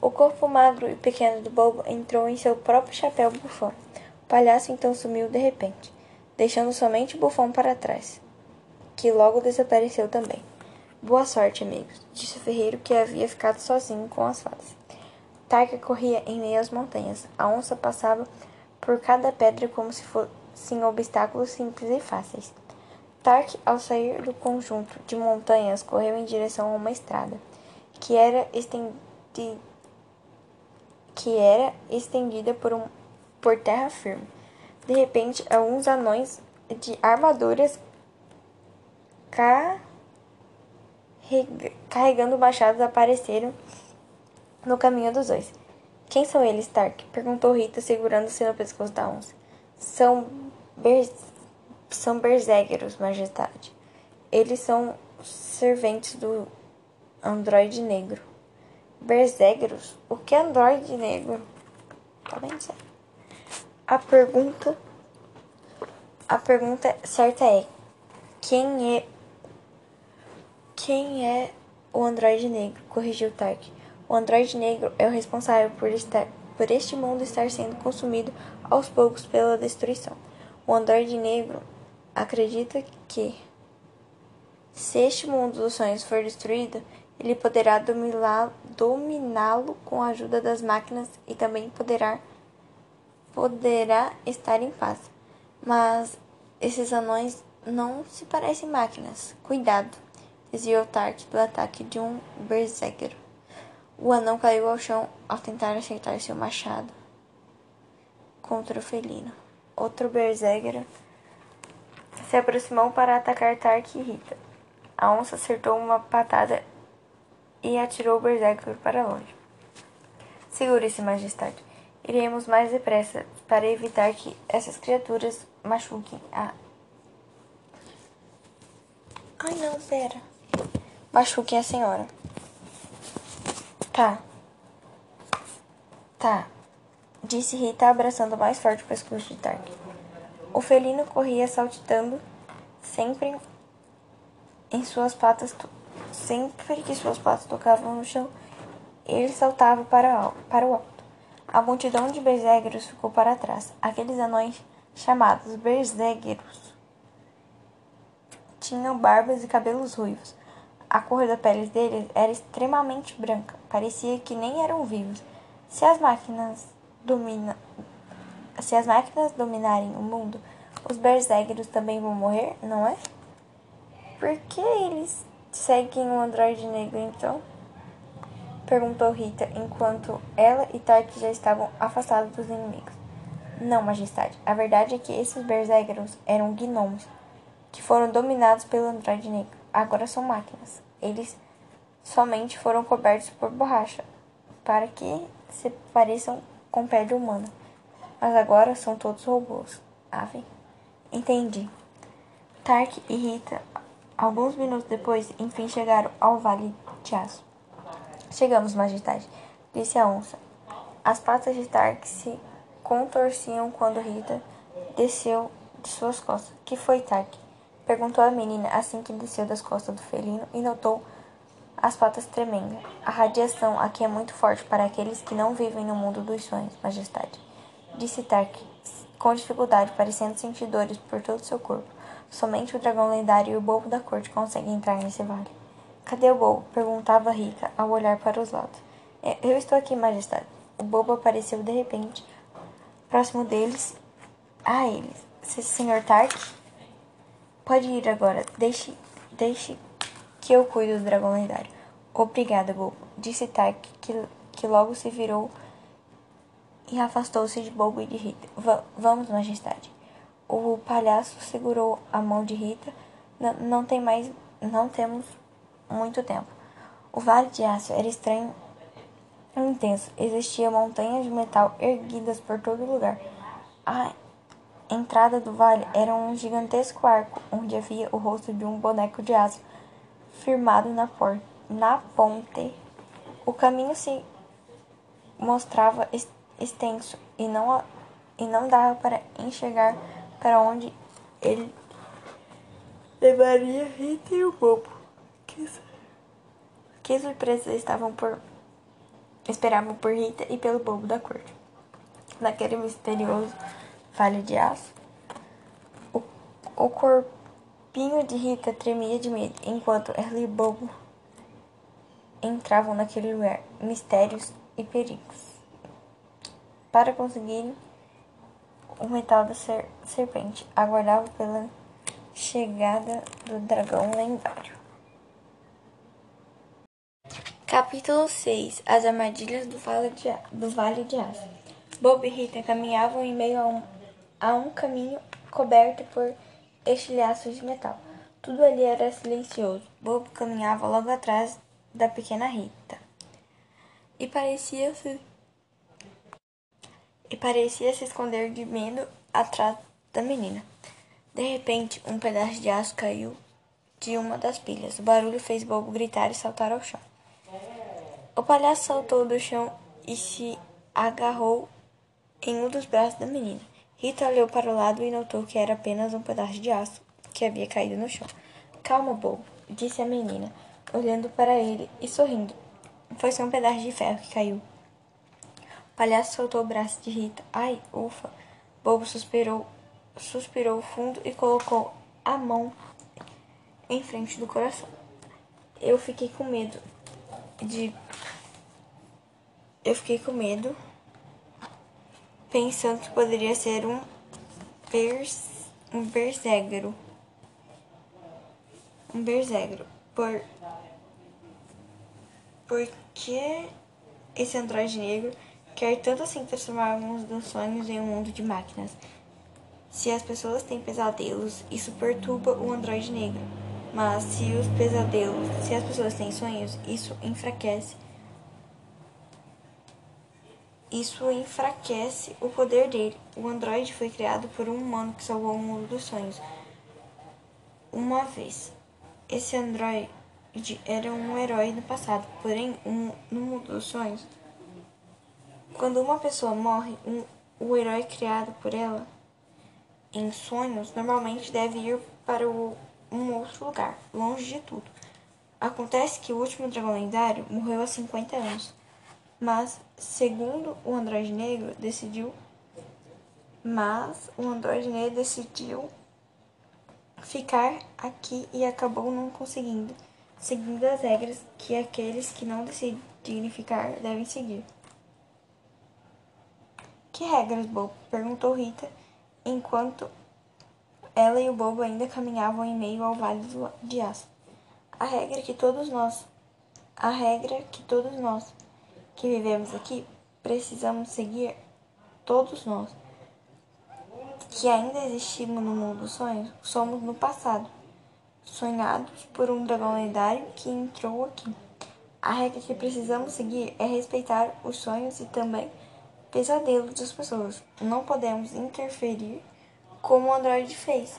O corpo magro e pequeno do bobo entrou em seu próprio chapéu bufão. O palhaço então sumiu de repente, deixando somente o bufão para trás, que logo desapareceu também. Boa sorte, amigos, disse o ferreiro que havia ficado sozinho com as fadas. Tarka corria em meio às montanhas. A onça passava por cada pedra como se fossem obstáculos simples e fáceis. Tark, ao sair do conjunto de montanhas, correu em direção a uma estrada, que era, estendi... que era estendida por, um... por terra firme. De repente, alguns anões de armaduras carregando machados apareceram no caminho dos dois. Quem são eles, Stark? perguntou Rita, segurando-se no pescoço da onça. São, ber... são berserkers, majestade. Eles são serventes do androide negro. Berserkers? O que é androide negro? Tá bem certo. A pergunta... A pergunta certa é... Quem é quem é o androide negro? corrigiu Tark. O androide negro é o responsável por, estar, por este mundo estar sendo consumido aos poucos pela destruição. O androide negro acredita que, se este mundo dos sonhos for destruído, ele poderá dominá-lo com a ajuda das máquinas e também poderá, poderá estar em paz. Mas esses anões não se parecem máquinas. Cuidado! Desviou Tark do ataque de um berserker. O anão caiu ao chão ao tentar acertar seu machado contra o felino. Outro berserker se aproximou para atacar Tark e Rita. A onça acertou uma patada e atirou o berserker para longe. Segure-se, majestade. Iremos mais depressa para evitar que essas criaturas machuquem a. Ai não, pera machuquem a senhora. Tá. Tá, disse Rita, abraçando mais forte o pescoço de Tark. O felino corria saltitando, sempre em suas patas, sempre que suas patas tocavam no chão, ele saltava para, para o alto. A multidão de berserkers ficou para trás. Aqueles anões chamados berserkers tinham barbas e cabelos ruivos. A cor da pele deles era extremamente branca, parecia que nem eram vivos. Se as máquinas domina, se as máquinas dominarem o mundo, os berserkers também vão morrer, não é? Por que eles seguem o androide negro então? Perguntou Rita enquanto ela e Tark já estavam afastados dos inimigos. Não, majestade. A verdade é que esses berserkers eram gnomos que foram dominados pelo androide negro. Agora são máquinas. Eles somente foram cobertos por borracha para que se pareçam com pele humana. Mas agora são todos robôs. Ave. Entendi. Tark e Rita, alguns minutos depois, enfim chegaram ao Vale de Aço. Chegamos, majestade, disse a onça. As patas de Tark se contorciam quando Rita desceu de suas costas. Que foi, Tark? Perguntou a menina assim que desceu das costas do felino e notou as patas tremendo. A radiação aqui é muito forte para aqueles que não vivem no mundo dos sonhos, majestade. Disse Tark, com dificuldade, parecendo sentir dores por todo seu corpo. Somente o dragão lendário e o bobo da corte conseguem entrar nesse vale. Cadê o bobo? Perguntava Rica ao olhar para os lados. É, eu estou aqui, majestade. O bobo apareceu de repente, próximo deles, a eles. Senhor Tark? Pode ir agora. Deixe, deixe que eu cuido do dragão lendário. Obrigada, Bobo, disse Tark, que, que logo se virou e afastou-se de Bobo e de Rita. Va vamos, majestade. O palhaço segurou a mão de Rita. N não tem mais, não temos muito tempo. O vale de aço era estranho e intenso. Existiam montanhas de metal erguidas por todo lugar. A entrada do vale era um gigantesco arco onde havia o rosto de um boneco de aço firmado na, na ponte. O caminho se mostrava extenso e não, e não dava para enxergar para onde ele levaria Rita e o bobo. Que, que surpresas estavam por esperavam por Rita e pelo bobo da corte. Naquele misterioso vale de aço, o, o corpo Pinho de Rita tremia de medo, enquanto ela e Bobo entravam naquele lugar, mistérios e perigos. Para conseguirem o metal da ser serpente, aguardava pela chegada do dragão lendário. Capítulo 6 As armadilhas do Vale de, do vale de Aço. Bob e Rita caminhavam em meio a um, a um caminho coberto por estilhaços de metal. Tudo ali era silencioso. Bob caminhava logo atrás da pequena Rita. E parecia se e parecia se esconder de medo atrás da menina. De repente, um pedaço de aço caiu de uma das pilhas. O barulho fez Bobo gritar e saltar ao chão. O palhaço saltou do chão e se agarrou em um dos braços da menina. Rita olhou para o lado e notou que era apenas um pedaço de aço que havia caído no chão. Calma, bobo, disse a menina, olhando para ele e sorrindo. Foi só um pedaço de ferro que caiu. O palhaço soltou o braço de Rita. Ai, ufa! Bobo suspirou, suspirou fundo e colocou a mão em frente do coração. Eu fiquei com medo de. Eu fiquei com medo pensando que poderia ser um, bers, um berzegro. Um berzegro. Por, porque esse androide negro quer tanto assim transformar alguns dos sonhos em um mundo de máquinas. Se as pessoas têm pesadelos, isso perturba o androide negro. Mas se os pesadelos, se as pessoas têm sonhos, isso enfraquece isso enfraquece o poder dele. O androide foi criado por um humano que salvou o mundo dos sonhos. Uma vez. Esse androide era um herói no passado, porém, um, no mundo dos sonhos, Quando uma pessoa morre, um, o herói criado por ela em sonhos normalmente deve ir para o, um outro lugar, longe de tudo. Acontece que o último dragão lendário morreu há 50 anos, mas, segundo o Android Negro, decidiu. Mas o Android Negro decidiu ficar aqui e acabou não conseguindo, seguindo as regras que aqueles que não decidirem ficar devem seguir. Que regras, Bobo? perguntou Rita, enquanto ela e o Bobo ainda caminhavam em meio ao vale de aço. A regra que todos nós, a regra que todos nós que vivemos aqui precisamos seguir, todos nós que ainda existimos no mundo dos sonhos, somos no passado, sonhados por um dragão lendário que entrou aqui. A regra que precisamos seguir é respeitar os sonhos e também pesadelos das pessoas. Não podemos interferir como o Android fez.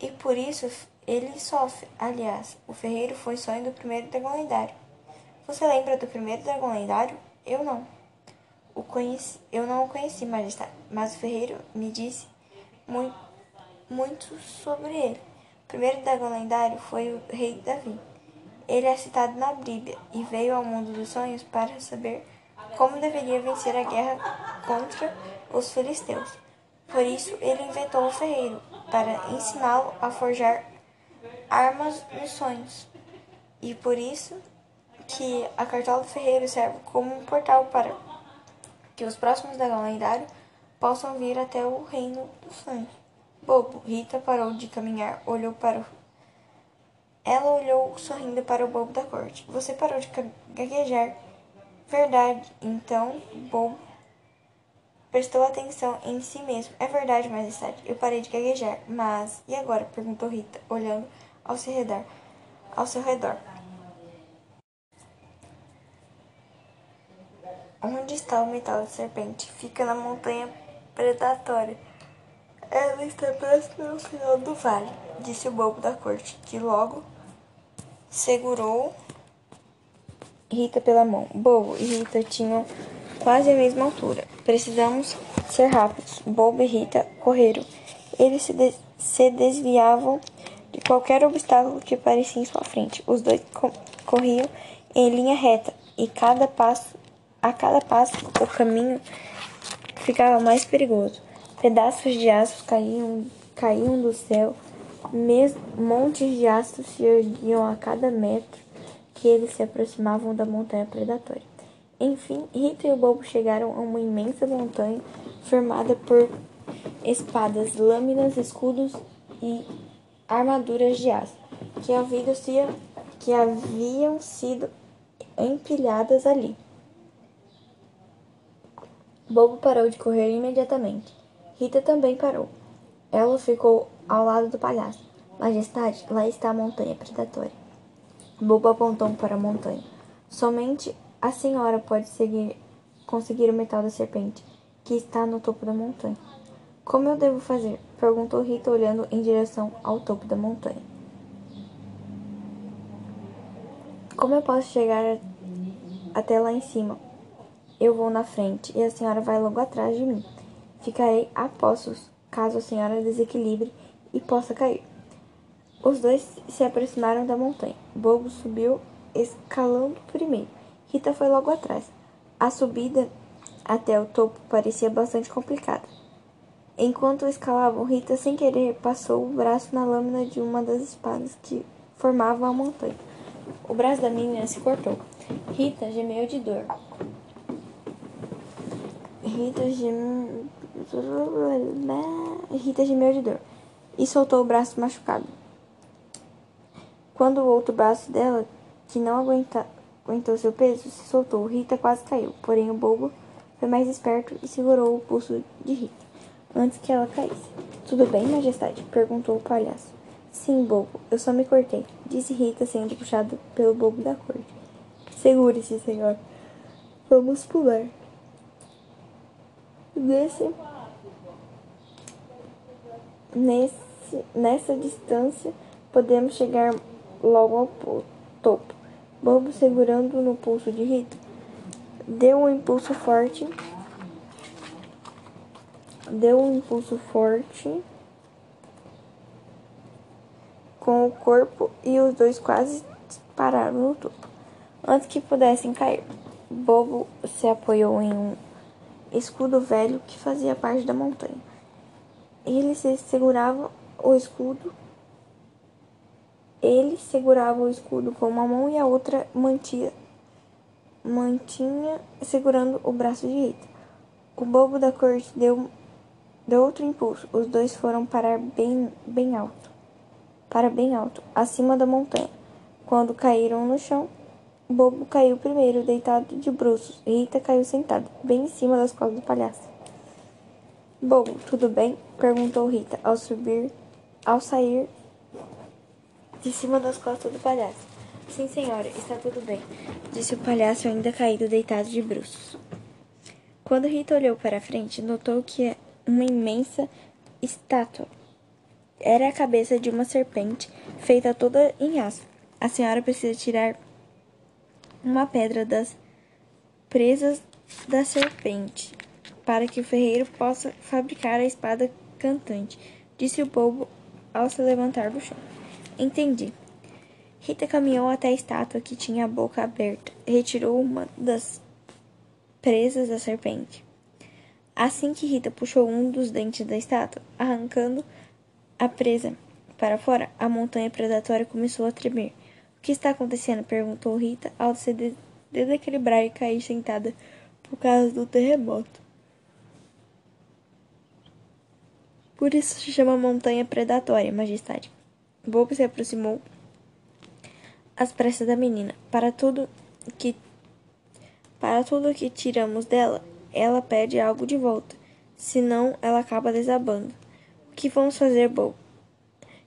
E por isso ele sofre. Aliás, o ferreiro foi sonho do primeiro dragão lendário. Você lembra do primeiro dragão lendário? Eu não. O conheci, eu não o conheci, majestade, mas o ferreiro me disse muito, muito sobre ele. O primeiro dragão lendário foi o rei Davi. Ele é citado na Bíblia e veio ao mundo dos sonhos para saber como deveria vencer a guerra contra os filisteus. Por isso, ele inventou o ferreiro, para ensiná-lo a forjar armas nos sonhos. E por isso que a cartola do ferreiro serve como um portal para que os próximos dragões lendários possam vir até o reino dos sonhos. Bobo, Rita parou de caminhar, olhou para o... Ela olhou sorrindo para o bobo da corte. Você parou de gaguejar Verdade. Então, bom. Prestou atenção em si mesmo. É verdade, majestade. Eu parei de gaguejar. Mas, e agora? Perguntou Rita, olhando ao seu redor. Ao seu redor. Onde está o metal de serpente? Fica na montanha predatória. Ela está próxima ao final do vale, disse o bobo da corte, que logo segurou Rita pela mão. Bobo e Rita tinham quase a mesma altura. Precisamos ser rápidos. Bobo e Rita correram. Eles se, de se desviavam de qualquer obstáculo que aparecia em sua frente. Os dois co corriam em linha reta e cada passo, a cada passo o caminho ficava mais perigoso. Pedaços de aço caíam, caíam do céu, montes de aço se erguiam a cada metro que eles se aproximavam da montanha predatória. Enfim, Rita e o Bobo chegaram a uma imensa montanha formada por espadas, lâminas, escudos e armaduras de aço, que haviam, que haviam sido empilhadas ali. Bobo parou de correr imediatamente. Rita também parou. Ela ficou ao lado do palhaço. Majestade, lá está a montanha predatória. Bobo apontou para a montanha. Somente a senhora pode seguir, conseguir o metal da serpente, que está no topo da montanha. Como eu devo fazer? perguntou Rita, olhando em direção ao topo da montanha. Como eu posso chegar até lá em cima? Eu vou na frente e a senhora vai logo atrás de mim. Ficarei a postos caso a senhora desequilibre e possa cair. Os dois se aproximaram da montanha. Bobo subiu, escalando primeiro. Rita foi logo atrás. A subida até o topo parecia bastante complicada. Enquanto escalavam, Rita, sem querer, passou o braço na lâmina de uma das espadas que formavam a montanha. O braço da menina se cortou. Rita gemeu de dor. Rita gemeu... Rita gemeu de dor e soltou o braço machucado. Quando o outro braço dela, que não aguenta, aguentou seu peso, se soltou, Rita quase caiu. Porém, o bobo foi mais esperto e segurou o pulso de Rita antes que ela caísse. Tudo bem, majestade? perguntou o palhaço. Sim, bobo, eu só me cortei, disse Rita, sendo puxada pelo bobo da corte. Segure-se, senhor. Vamos pular. Nesse, nesse, nessa distância, podemos chegar logo ao topo. Bobo segurando no pulso de Rita. deu um impulso forte. Deu um impulso forte com o corpo e os dois quase pararam no topo. Antes que pudessem cair, Bobo se apoiou em um escudo velho que fazia parte da montanha. Ele se segurava o escudo. Ele segurava o escudo com uma mão e a outra mantinha, mantinha segurando o braço de Rita. O bobo da corte deu, deu outro impulso. Os dois foram parar bem, bem alto para bem alto, acima da montanha. Quando caíram no chão, Bobo caiu primeiro, deitado de bruços, Rita caiu sentada, bem em cima das costas do palhaço. Bobo, tudo bem? perguntou Rita ao subir, ao sair de cima das costas do palhaço. Sim, senhora, está tudo bem, disse o palhaço ainda caído, deitado de bruços. Quando Rita olhou para frente, notou que uma imensa estátua era a cabeça de uma serpente feita toda em aço. A senhora precisa tirar uma pedra das presas da serpente para que o ferreiro possa fabricar a espada cantante, disse o bobo ao se levantar do chão. Entendi. Rita caminhou até a estátua que tinha a boca aberta, retirou uma das presas da serpente. Assim que Rita puxou um dos dentes da estátua, arrancando a presa para fora, a montanha predatória começou a tremer. Que está acontecendo? perguntou Rita ao se desequilibrar e cair sentada por causa do terremoto. Por isso se chama montanha predatória, majestade. Bob se aproximou às pressas da menina. Para tudo que para tudo que tiramos dela, ela pede algo de volta, senão ela acaba desabando. O que vamos fazer, Bob?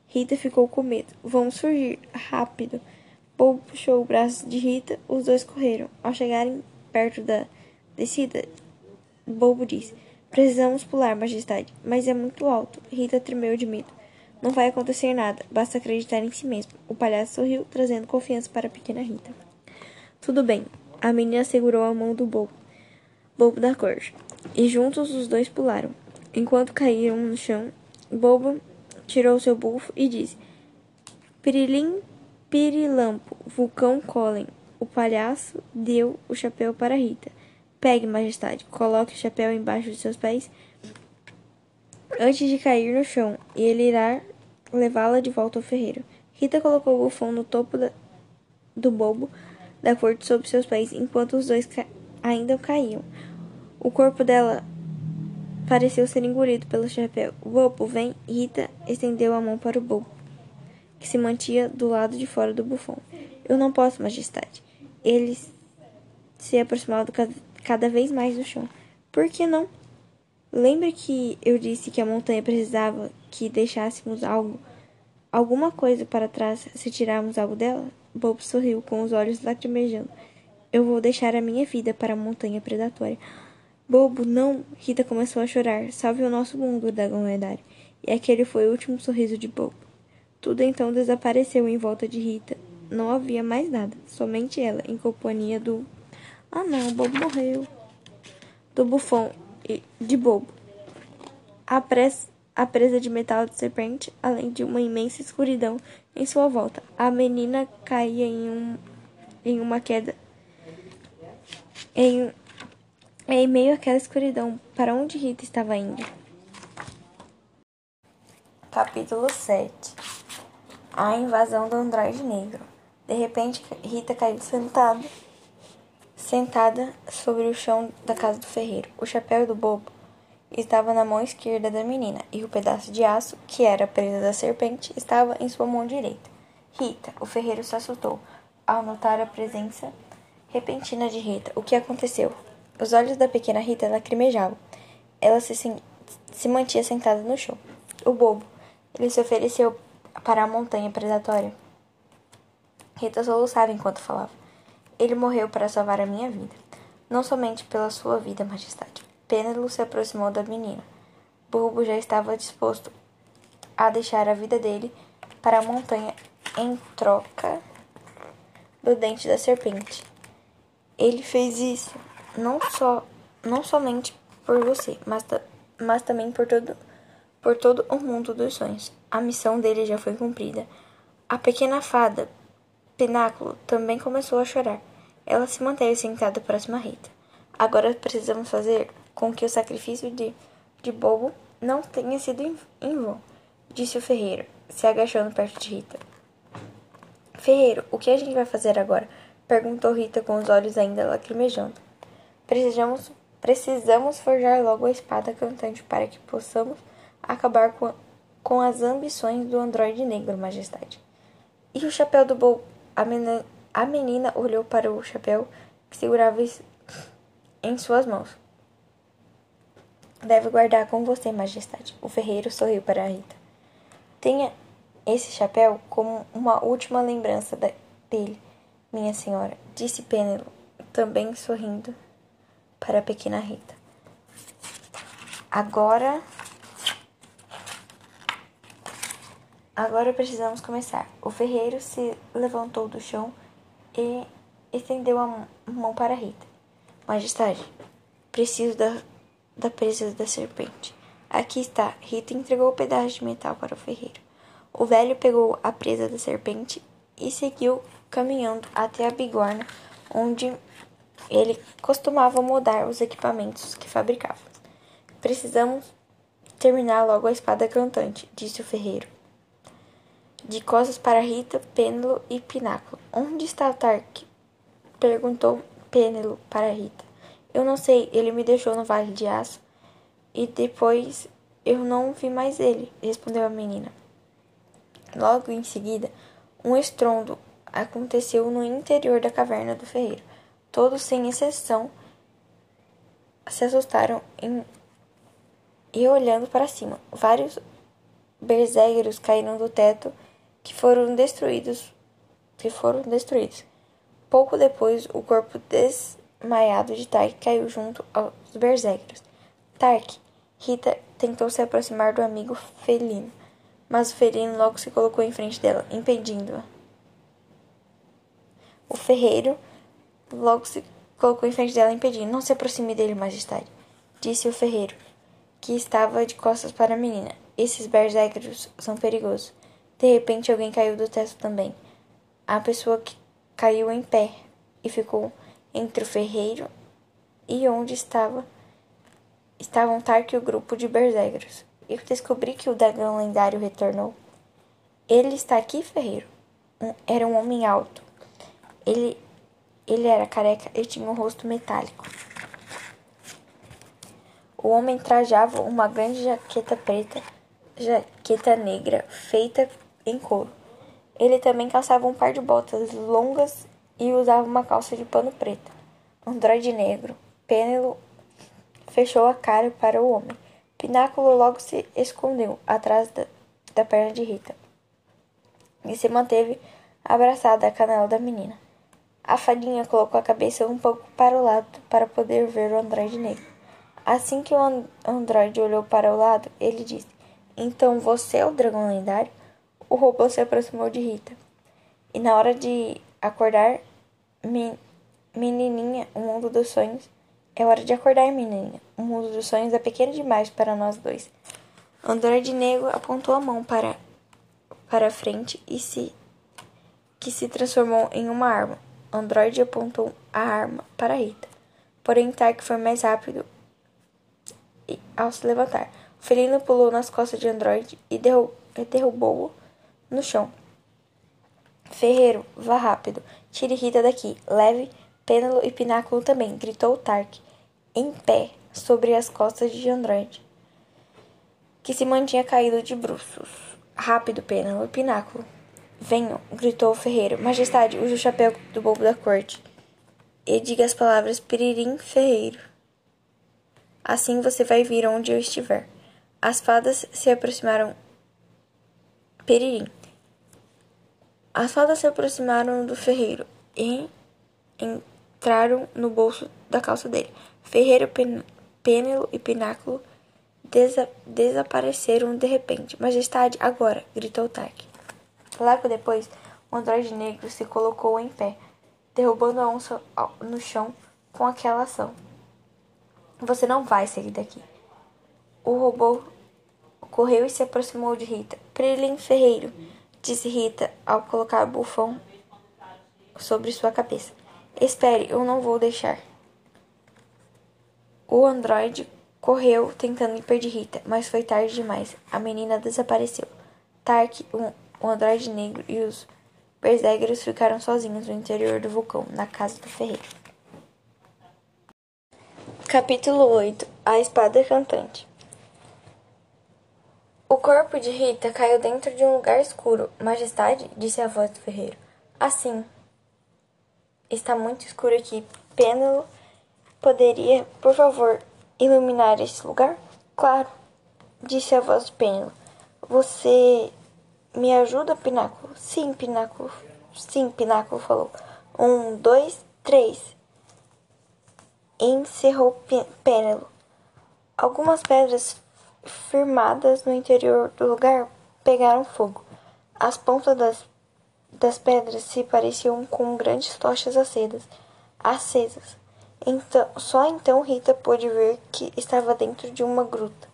Rita ficou com medo. Vamos fugir. Rápido. Bob puxou o braço de Rita. Os dois correram. Ao chegarem perto da descida, Bobo disse: Precisamos pular, majestade. Mas é muito alto. Rita tremeu de medo. Não vai acontecer nada. Basta acreditar em si mesmo. O palhaço sorriu, trazendo confiança para a pequena Rita. Tudo bem. A menina segurou a mão do Bobo. Bobo da corte. E juntos os dois pularam. Enquanto caíram no chão, Bobo tirou seu bufo e disse: Pirilim, pirilampo, vulcão Colin. O palhaço deu o chapéu para Rita. Pegue, majestade, coloque o chapéu embaixo de seus pés antes de cair no chão, e ele irá levá-la de volta ao ferreiro. Rita colocou o bufão no topo da, do bobo da corte sob seus pés, enquanto os dois ca ainda caíam. O corpo dela pareceu ser engolido pelo chapéu. Bobo, vem! Rita estendeu a mão para o bobo, que se mantinha do lado de fora do bufão. Eu não posso, majestade. Ele se aproximava cada, vez mais do chão. Por que não? Lembra que eu disse que a montanha precisava que deixássemos algo, alguma coisa para trás se tirarmos algo dela? Bobo sorriu com os olhos lacrimejando. Eu vou deixar a minha vida para a montanha predatória. Bobo, não! Rita começou a chorar. Salve o nosso mundo, dragão lendário. E aquele foi o último sorriso de Bobo. Tudo então desapareceu em volta de Rita. Não havia mais nada, somente ela, em companhia do. Ah não, Bobo morreu. Do bufão e de Bobo. A, pres... a presa de metal de serpente, além de uma imensa escuridão em sua volta. A menina caía em um em uma queda em em meio àquela escuridão, para onde Rita estava indo? Capítulo 7 A invasão do androide negro. De repente, Rita caiu sentada, sentada sobre o chão da casa do ferreiro. O chapéu do bobo estava na mão esquerda da menina e o pedaço de aço, que era a presa da serpente, estava em sua mão direita. Rita, o ferreiro se assustou ao notar a presença repentina de Rita. O que aconteceu? Os olhos da pequena Rita lacrimejavam. Ela se, se mantinha sentada no chão. O bobo. Ele se ofereceu para a montanha predatória. Rita soluçava enquanto falava. Ele morreu para salvar a minha vida. Não somente pela sua vida, majestade. Pênelo se aproximou da menina. Bulbo já estava disposto a deixar a vida dele para a montanha em troca do dente da serpente. Ele fez isso não só não somente por você, mas, mas também por todo por todo o mundo dos sonhos. A missão dele já foi cumprida. A pequena fada Pináculo também começou a chorar. Ela se manteve sentada próxima a Rita. Agora precisamos fazer com que o sacrifício de, de Bobo não tenha sido em, em vão, disse o ferreiro, se agachando perto de Rita. Ferreiro, o que a gente vai fazer agora? perguntou Rita com os olhos ainda lacrimejando. Precisamos, precisamos forjar logo a espada cantante para que possamos acabar com, com as ambições do androide negro, majestade. E o chapéu do Bobo? A menina, a menina olhou para o chapéu que segurava em suas mãos. Deve guardar com você, majestade. O ferreiro sorriu para Rita. Tenha esse chapéu como uma última lembrança dele, minha senhora, disse Pênelo, também sorrindo para a pequena Rita. Agora. Agora precisamos começar. O ferreiro se levantou do chão e estendeu a mão para Rita. Majestade, preciso da, da presa da serpente. Aqui está. Rita entregou o pedaço de metal para o ferreiro. O velho pegou a presa da serpente e seguiu caminhando até a bigorna, onde ele costumava mudar os equipamentos que fabricava. Precisamos terminar logo a espada cantante, disse o ferreiro de costas para Rita, Pênelo e Pináculo. Onde está Tark? perguntou Pênelo para Rita. Eu não sei, ele me deixou no Vale de Aço e depois eu não vi mais ele, respondeu a menina. Logo em seguida, um estrondo aconteceu no interior da caverna do ferreiro. Todos, sem exceção, se assustaram em... e olhando para cima. Vários berzegueiros caíram do teto que foram destruídos, que foram destruídos. Pouco depois, o corpo desmaiado de Tark caiu junto aos berserkers. Tark, Rita tentou se aproximar do amigo felino, mas o felino logo se colocou em frente dela, impedindo-a. O ferreiro logo se colocou em frente dela, impedindo: Não se aproxime dele, majestade, disse o ferreiro, que estava de costas para a menina. Esses berserkers são perigosos. De repente, alguém caiu do teto também. A pessoa que caiu em pé e ficou entre o ferreiro e onde estava estavam Tark e o grupo de berserkers. Eu descobri que o dragão lendário retornou. Ele está aqui, ferreiro. Um, era um homem alto. Ele, ele era careca e tinha um rosto metálico. O homem trajava uma grande jaqueta preta, jaqueta negra, feita em couro. Ele também calçava um par de botas longas e usava uma calça de pano preta. Androide negro. Pênelo fechou a cara para o homem. Pináculo logo se escondeu atrás da, da perna de Rita e se manteve abraçada à canela da menina. A fadinha colocou a cabeça um pouco para o lado para poder ver o androide negro. Assim que o androide olhou para o lado, ele disse: Então você é o dragão lendário? O robô se aproximou de Rita. E na hora de acordar, menininha, o mundo dos sonhos. É hora de acordar, menininha. O mundo dos sonhos é pequeno demais para nós dois. Androide Negro apontou a mão para, para a frente e se que se transformou em uma arma. Android apontou a arma para Rita. Porém, Tark foi mais rápido ao se levantar. O felino pulou nas costas de Android e derrubou-o no chão. Ferreiro, vá rápido. Tire Rita daqui. Leve Pênalo e Pináculo também, gritou Tark, em pé, sobre as costas de Android, que se mantinha caído de bruços. Rápido, Pênalo e Pináculo. Venham, gritou o ferreiro. Majestade, use o chapéu do bobo da corte. E diga as palavras Piririm Ferreiro. Assim você vai vir onde eu estiver. As fadas se aproximaram Peririm. As fadas se aproximaram do ferreiro e entraram no bolso da calça dele. Ferreiro, Pênelo e Pináculo desa desapareceram de repente. Majestade, agora! gritou Tark. Logo depois, o androide negro se colocou em pé, derrubando a onça no chão com aquela ação. Você não vai sair daqui. O robô correu e se aproximou de Rita. Prelim Ferreiro, disse Rita ao colocar o bufão sobre sua cabeça. Espere, eu não vou deixar. O androide correu tentando impedir Rita, mas foi tarde demais. A menina desapareceu. Tark, um, o androide negro e os berserkers ficaram sozinhos no interior do vulcão, na casa do ferreiro. Capítulo 8 A Espada Cantante O corpo de Rita caiu dentro de um lugar escuro. Majestade, disse a voz do ferreiro. Assim. Está muito escuro aqui. Pêndulo, poderia, por favor, iluminar este lugar? Claro, disse a voz do Pêndulo. Você me ajuda, Pináculo? Sim, Pináculo. Sim, Pináculo falou. Um, dois, três. Encerrou Pênelo. Algumas pedras firmadas no interior do lugar pegaram fogo. As pontas das, das pedras se pareciam com grandes tochas acesas. acesas. Então, só então Rita pôde ver que estava dentro de uma gruta,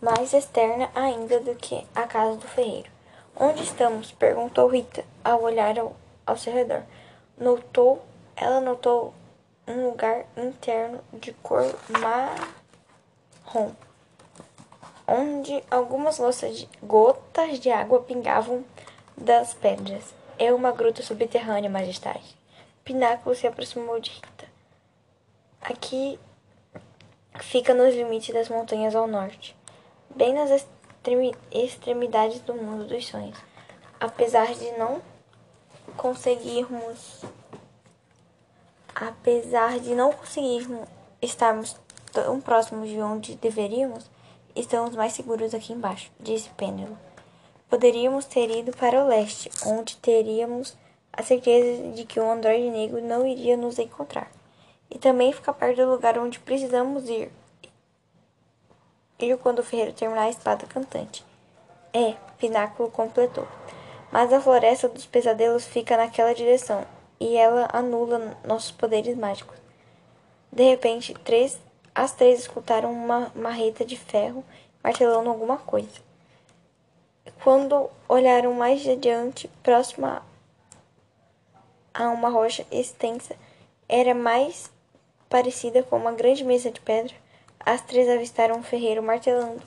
mais externa ainda do que a casa do ferreiro. Onde estamos? perguntou Rita ao olhar ao, ao seu redor. Notou, ela notou um lugar interno de cor marrom, onde algumas de, gotas de água pingavam das pedras. É uma gruta subterrânea, majestade. Pináculo se aproximou de Rita. Aqui fica nos limites das montanhas ao norte, bem nas extremidades do mundo dos sonhos. Apesar de não conseguirmos apesar de não conseguirmos estarmos tão próximos de onde deveríamos, estamos mais seguros aqui embaixo, disse Pêndulo. Poderíamos ter ido para o leste, onde teríamos a certeza de que o androide negro não iria nos encontrar. E também ficar perto do lugar onde precisamos ir, ir quando o ferreiro terminar a espada cantante. É, Pináculo completou. Mas a floresta dos pesadelos fica naquela direção, e ela anula nossos poderes mágicos. De repente, três, as três escutaram uma marreta de ferro martelando alguma coisa. Quando olharam mais adiante, próxima a uma rocha extensa, era mais parecida com uma grande mesa de pedra as três avistaram um ferreiro martelando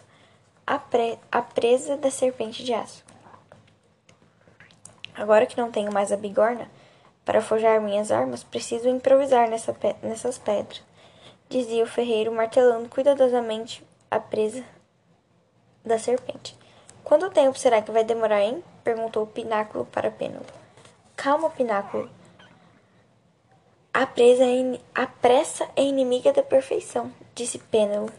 a, pre a presa da serpente de aço. Agora que não tenho mais a bigorna para forjar minhas armas, preciso improvisar nessa pe nessas pedras, dizia o ferreiro, martelando cuidadosamente a presa da serpente. Quanto tempo será que vai demorar, hein? perguntou o Pináculo para Pêndulo. Calma, Pináculo. A, presa é a pressa é inimiga da perfeição, disse Pênelo.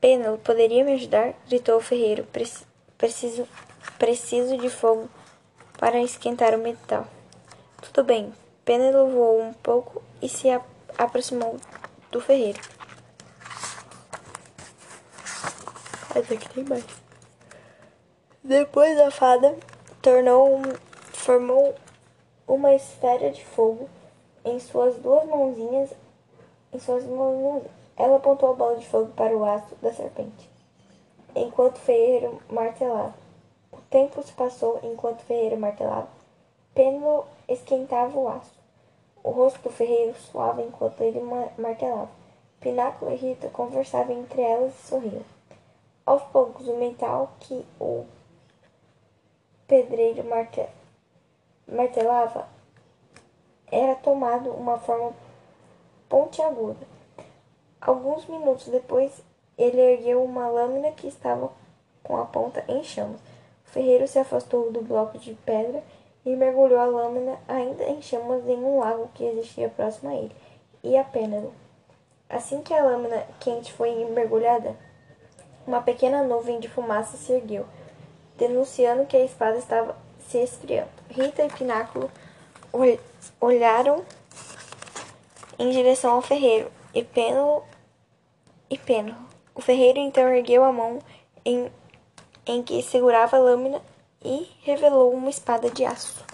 Pênelo, poderia me ajudar? gritou o ferreiro. Preciso, preciso de fogo para esquentar o metal. Tudo bem. Pênelo voou um pouco e se aproximou do ferreiro. Mas aqui tem mais. Depois a fada tornou um, formou uma esfera de fogo em suas duas mãozinhas em suas mãos, ela apontou a bola de fogo para o aço da serpente, enquanto Ferreiro martelava. O tempo se passou enquanto Ferreiro martelava. Pêndulo esquentava o aço. O rosto do ferreiro suava enquanto ele martelava. Pináculo e Rita conversavam entre elas e sorriam. Aos poucos, o metal que o pedreiro martelava era tomado uma forma pontiaguda. Alguns minutos depois, ele ergueu uma lâmina que estava com a ponta em chamas. O ferreiro se afastou do bloco de pedra e mergulhou a lâmina ainda em chamas em um lago que existia próximo a ele, e apenas. Assim que a lâmina quente foi mergulhada, uma pequena nuvem de fumaça se ergueu, denunciando que a espada estava se esfriando. Rita e Pináculo olharam em direção ao ferreiro, e Pêndulo e Pêndulo. O ferreiro então ergueu a mão em, em que segurava a lâmina e revelou uma espada de aço.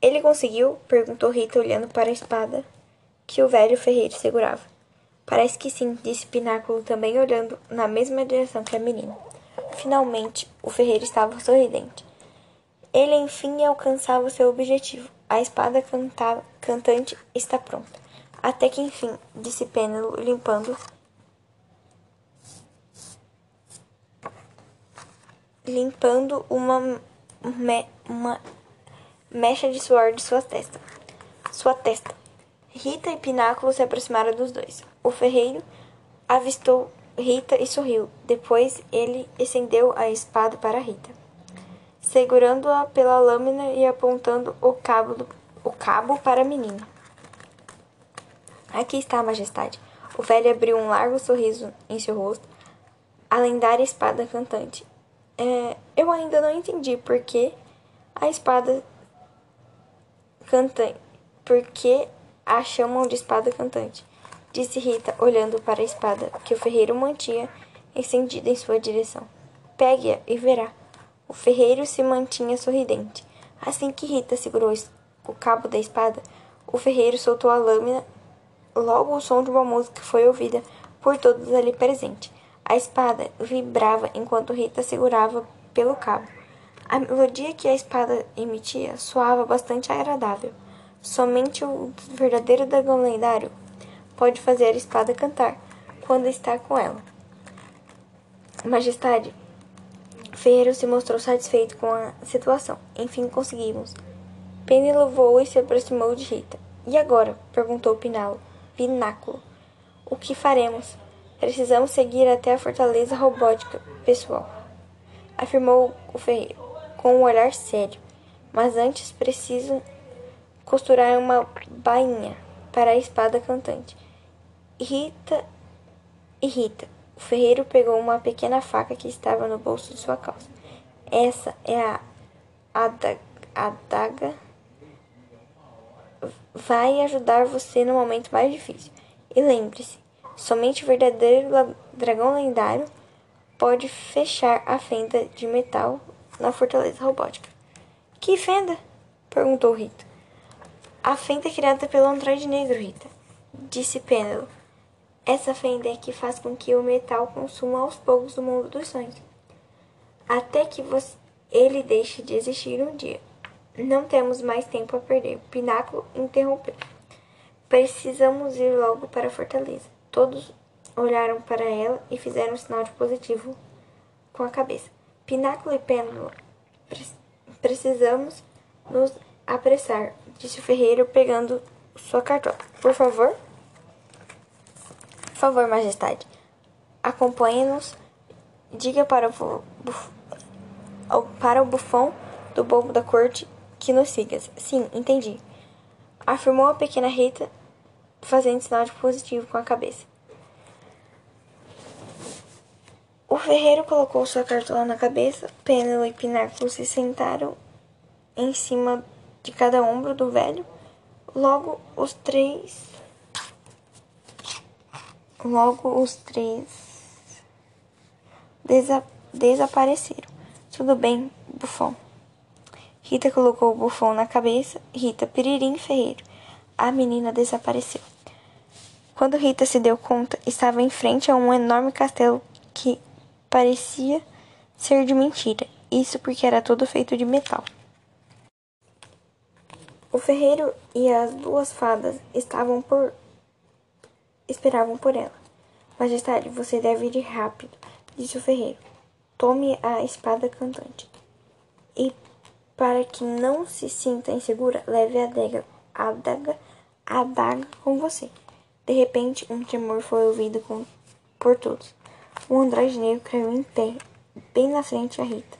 Ele conseguiu? perguntou Rita olhando para a espada que o velho ferreiro segurava. Parece que sim, disse Pináculo, também olhando na mesma direção que a menina. Finalmente, o ferreiro estava sorridente. Ele enfim alcançava seu objetivo. A espada cantava, cantante está pronta. Até que enfim, disse Pênelo, limpando limpando uma, me, uma mecha de suor de sua testa. Sua testa. Rita e Pináculo se aproximaram dos dois. O ferreiro avistou Rita e sorriu. Depois ele estendeu a espada para Rita, segurando-a pela lâmina e apontando o cabo, do, o cabo para a menina. Aqui está, majestade. O velho abriu um largo sorriso em seu rosto. A lendária espada cantante. É, eu ainda não entendi por que a espada cantante. Por que a chamam de espada cantante? Disse Rita, olhando para a espada que o ferreiro mantinha estendida em sua direção. Pegue-a e verá. O ferreiro se mantinha sorridente. Assim que Rita segurou o cabo da espada, o ferreiro soltou a lâmina Logo o som de uma música foi ouvida por todos ali presentes. A espada vibrava enquanto Rita segurava pelo cabo. A melodia que a espada emitia soava bastante agradável. Somente o verdadeiro dragão lendário pode fazer a espada cantar quando está com ela. Majestade, Ferreiro se mostrou satisfeito com a situação. Enfim, conseguimos. Penny voou e se aproximou de Rita. E agora? perguntou Pinalo pináculo. O que faremos? Precisamos seguir até a fortaleza robótica, pessoal, afirmou o ferreiro, com um olhar sério. Mas antes preciso costurar uma bainha para a espada cantante. Rita irrita. O ferreiro pegou uma pequena faca que estava no bolso de sua calça. Essa é a adaga vai ajudar você no momento mais difícil. E lembre-se, somente o verdadeiro dragão lendário pode fechar a fenda de metal na fortaleza robótica. Que fenda? perguntou Rita. A fenda criada pelo androide negro, Rita, disse Pêndulo. Essa fenda é que faz com que o metal consuma aos poucos o mundo dos sonhos, até que você, ele deixe de existir um dia. Não temos mais tempo a perder. Pináculo interrompeu. Precisamos ir logo para a fortaleza. Todos olharam para ela e fizeram um sinal de positivo com a cabeça. Pináculo e Pêndulo, precisamos nos apressar, disse o ferreiro pegando sua cartola. Por favor? Por favor, majestade. Acompanhe-nos. Diga para o, para o bufão do bobo da corte que nos sigas. Sim, entendi. Afirmou a pequena Rita, fazendo sinal de positivo com a cabeça. O ferreiro colocou sua cartola na cabeça, Pêndulo e Pináculo se sentaram em cima de cada ombro do velho. Logo os três. Logo os três desa desapareceram. Tudo bem, bufão. Rita colocou o bufão na cabeça. Rita, Piririm Ferreiro. A menina desapareceu. Quando Rita se deu conta, estava em frente a um enorme castelo que parecia ser de mentira. Isso porque era todo feito de metal. O ferreiro e as duas fadas estavam por esperavam por ela. Majestade, você deve ir rápido, disse o ferreiro. Tome a espada cantante. E para que não se sinta insegura, leve a adaga, a adaga, a adaga com você. De repente, um tremor foi ouvido com, por todos. O androide negro caiu em pé, bem na frente a Rita.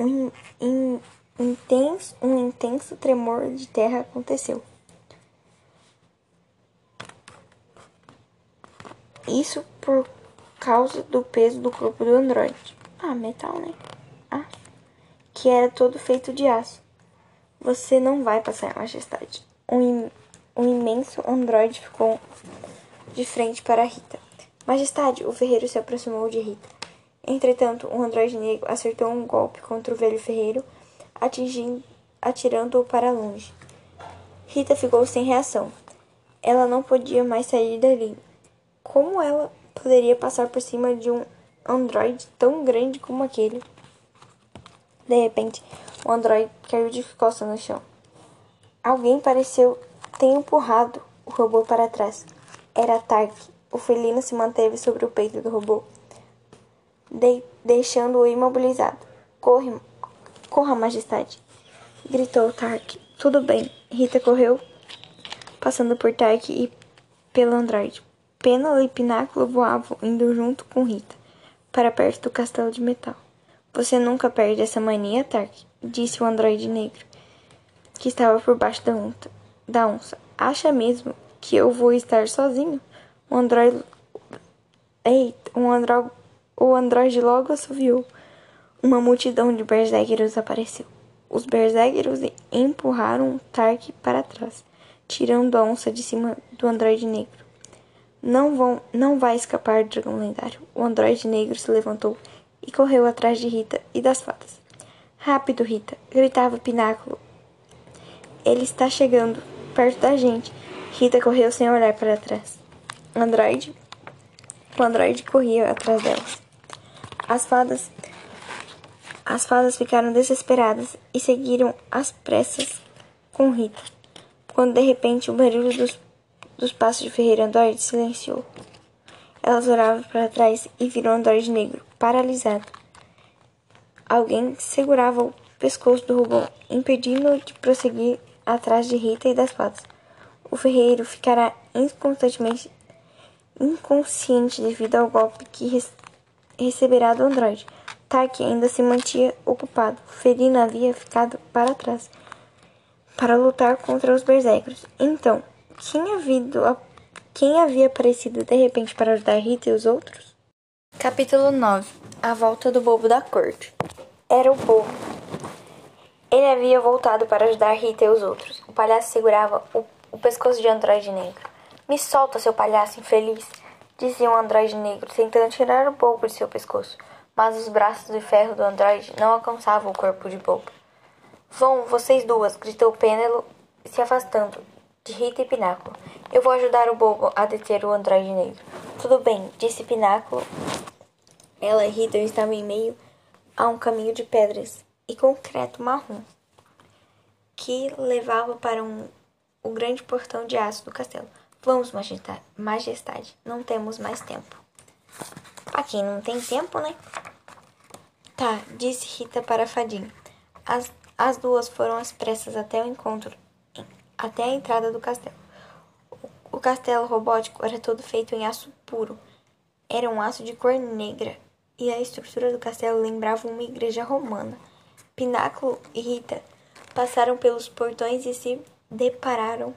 Um, in, intenso, um intenso tremor de terra aconteceu. Isso por causa do peso do corpo do androide. Ah, metal, né? Ah que era todo feito de aço. Você não vai passar, majestade. Um, um imenso androide ficou de frente para Rita. Majestade, o ferreiro se aproximou de Rita. Entretanto, o androide negro acertou um golpe contra o velho ferreiro, atirando-o para longe. Rita ficou sem reação. Ela não podia mais sair dali. Como ela poderia passar por cima de um androide tão grande como aquele? De repente, o androide caiu de costas no chão. Alguém pareceu ter empurrado o robô para trás. Era Tark. O felino se manteve sobre o peito do robô, de deixando-o imobilizado. Corre, corra, majestade! gritou Tark. Tudo bem. Rita correu, passando por Tark e pelo androide. Pênala e Pináculo voavam, indo junto com Rita, para perto do castelo de metal. Você nunca perde essa mania, Tark, disse o androide negro, que estava por baixo da. Da onça. Acha mesmo que eu vou estar sozinho? O androide... Eita, um andro... o androide logo assoviou. Uma multidão de berserkers apareceu. Os berserkers empurraram Tark para trás, tirando a onça de cima do androide negro. Não vão, não vai escapar, dragão lendário. O androide negro se levantou e correu atrás de Rita e das fadas. Rápido, Rita! gritava Pináculo. Ele está chegando, perto da gente. Rita correu sem olhar para trás. Android. O androide corria atrás delas. As fadas as fadas ficaram desesperadas e seguiram às pressas com Rita, quando de repente o barulho dos, dos passos de Ferreira Android silenciou. Elas olhavam para trás e viram Android negro, paralisado. Alguém segurava o pescoço do robô, impedindo-o de prosseguir atrás de Rita e das fadas. O ferreiro ficará inconstantemente inconsciente devido ao golpe que receberá do androide. Taki ainda se mantinha ocupado. Ferina havia ficado para trás para lutar contra os berserkers. Então, quem havia, quem havia aparecido de repente para ajudar Rita e os outros? Capítulo 9 A volta do bobo da corte. Era o bobo. Ele havia voltado para ajudar Rita e os outros. O palhaço segurava o, o pescoço de Androide Negro. Me solta, seu palhaço infeliz, dizia o Androide Negro, tentando tirar o bobo de seu pescoço mas os braços de ferro do androide não alcançavam o corpo de Bobo. Vão, vocês duas, gritou Penelo, se afastando de Rita e Pináculo. Eu vou ajudar o Bobo a deter o androide negro. Tudo bem, disse Pináculo. Ela e Rita estavam em meio a um caminho de pedras e concreto marrom que levava para um, o grande portão de aço do castelo. Vamos, majestade, não temos mais tempo. Aqui não tem tempo, né? Tá, disse Rita para Fadinho. As, as duas foram às pressas até o encontro, até a entrada do castelo. O, o castelo robótico era todo feito em aço puro. Era um aço de cor negra, e a estrutura do castelo lembrava uma igreja romana. Pináculo e Rita passaram pelos portões e se depararam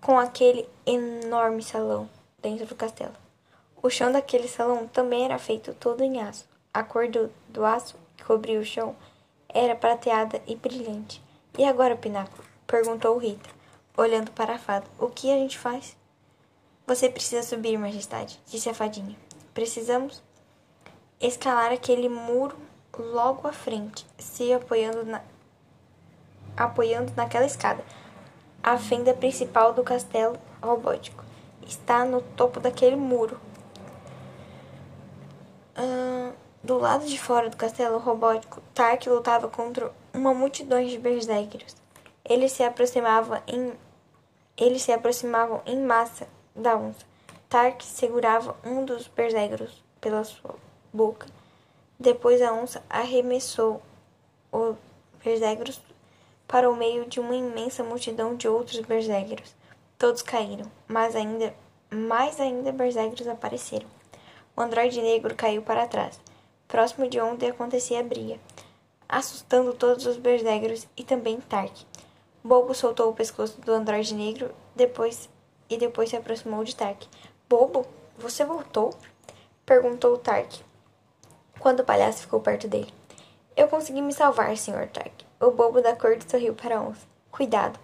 com aquele enorme salão dentro do castelo. O chão daquele salão também era feito todo em aço. A cor do, do aço que cobria o chão era prateada e brilhante. E agora, Pináculo? perguntou Rita, olhando para a fada. O que a gente faz? Você precisa subir, majestade, disse a fadinha. Precisamos escalar aquele muro logo à frente, se apoiando na apoiando naquela escada. A fenda principal do castelo robótico está no topo daquele muro. Do lado de fora do castelo robótico, Tark lutava contra uma multidão de berserkers. Eles se aproximavam em eles se aproximavam em massa da onça. Tark segurava um dos berserkers pela sua boca. Depois a onça arremessou os berserkers para o meio de uma imensa multidão de outros berserkers. Todos caíram, mas ainda mais ainda berserkers apareceram. O androide negro caiu para trás, próximo de onde acontecia a briga, assustando todos os berserkers e também Tark. Bobo soltou o pescoço do androide negro depois e depois se aproximou de Tark. Bobo, você voltou? perguntou Tark, quando o palhaço ficou perto dele. Eu consegui me salvar, Sr. Tark. O bobo da corte sorriu para onça. Cuidado!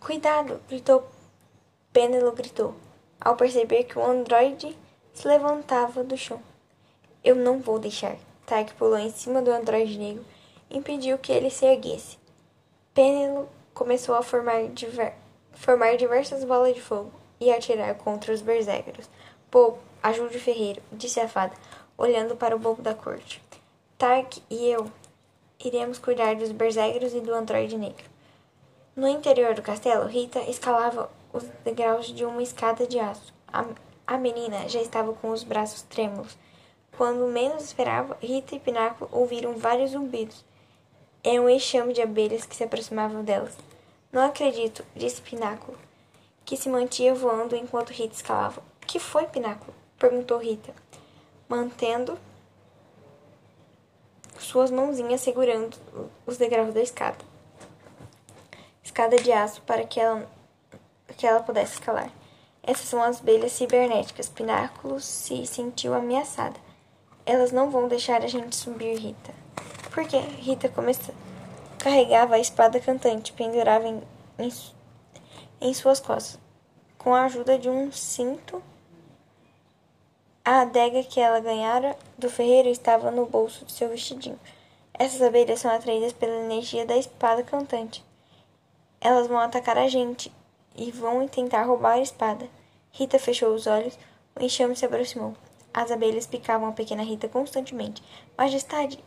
Cuidado! gritou. Penelo gritou, ao perceber que o androide se levantava do chão. Eu não vou deixar. Tark pulou em cima do androide negro e impediu que ele se erguesse. Penelo começou a formar, diver... formar diversas bolas de fogo e atirar contra os berserkers. Bobo, ajude o ferreiro, disse a fada, olhando para o bobo da corte. Tark e eu iremos cuidar dos berserkers e do androide negro. No interior do castelo, Rita escalava os degraus de uma escada de aço. A, a menina já estava com os braços trêmulos. Quando menos esperava, Rita e Pináculo ouviram vários zumbidos. Era um enxame de abelhas que se aproximavam delas. Não acredito, disse Pináculo, que se mantinha voando enquanto Rita escalava. Que foi, Pináculo? perguntou Rita, mantendo suas mãozinhas segurando os degraus da escada. Escada de aço para que ela, que ela pudesse escalar. Essas são as abelhas cibernéticas. Pináculo se sentiu ameaçada. Elas não vão deixar a gente subir, Rita. Por quê? Rita começou. Carregava a espada cantante, pendurava em, em, em suas costas. Com a ajuda de um cinto, a adega que ela ganhara do ferreiro estava no bolso de seu vestidinho. Essas abelhas são atraídas pela energia da espada cantante. Elas vão atacar a gente e vão tentar roubar a espada. Rita fechou os olhos. O enxame se aproximou. As abelhas picavam a pequena Rita constantemente. Majestade!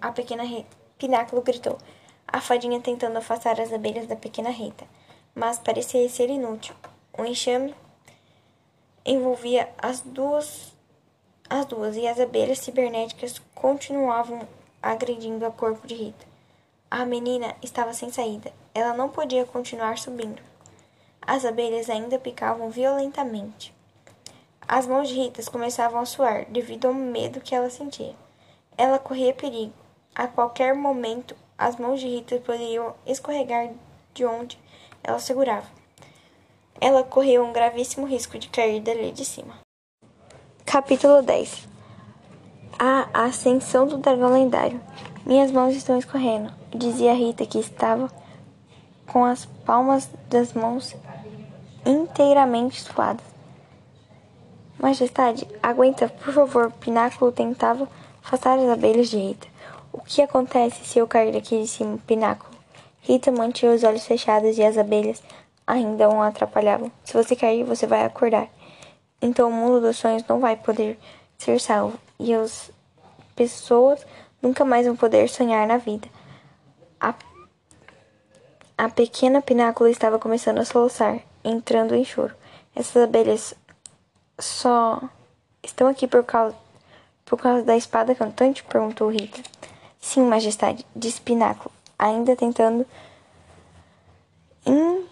A pequena Re... Pináculo gritou. A fadinha tentando afastar as abelhas da pequena Rita. Mas parecia ser inútil. O enxame envolvia as duas, as duas e as abelhas cibernéticas continuavam agredindo o corpo de Rita. A menina estava sem saída. Ela não podia continuar subindo. As abelhas ainda picavam violentamente. As mãos de Rita começavam a suar devido ao medo que ela sentia. Ela corria perigo. A qualquer momento, as mãos de Rita poderiam escorregar de onde ela segurava. Ela corria um gravíssimo risco de cair dali de cima. Capítulo 10 A ascensão do dragão lendário. Minhas mãos estão escorrendo, dizia Rita, que estava com as palmas das mãos inteiramente suadas. Majestade, aguenta, por favor. Pináculo tentava afastar as abelhas de Rita. O que acontece se eu cair daqui de cima, Pináculo? Rita mantinha os olhos fechados e as abelhas ainda o atrapalhavam. Se você cair, você vai acordar. Então o mundo dos sonhos não vai poder ser salvo. E as pessoas nunca mais vão poder sonhar na vida. A, a pequena pinácula estava começando a soluçar, entrando em choro. Essas abelhas só estão aqui por causa, por causa da espada cantante? perguntou Rita. Sim, majestade, disse Pináculo, ainda tentando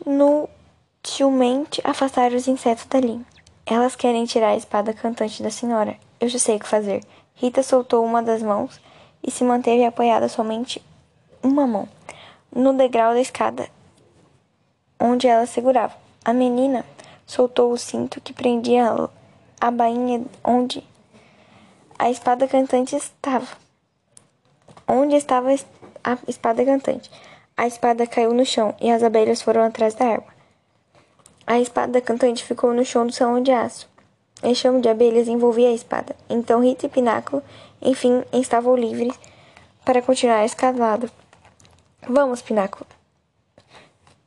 inutilmente afastar os insetos dali. Elas querem tirar a espada cantante da senhora. Eu já sei o que fazer. Rita soltou uma das mãos e se manteve apoiada somente uma mão no degrau da escada onde ela segurava. A menina soltou o cinto que prendia a bainha onde a espada cantante estava. Onde estava a espada cantante? A espada caiu no chão e as abelhas foram atrás da arma. A espada cantante ficou no chão do salão de aço. Enxame de abelhas envolvia a espada. Então Rita e Pináculo, enfim, estavam livres para continuar a escalada. Vamos, Pináculo.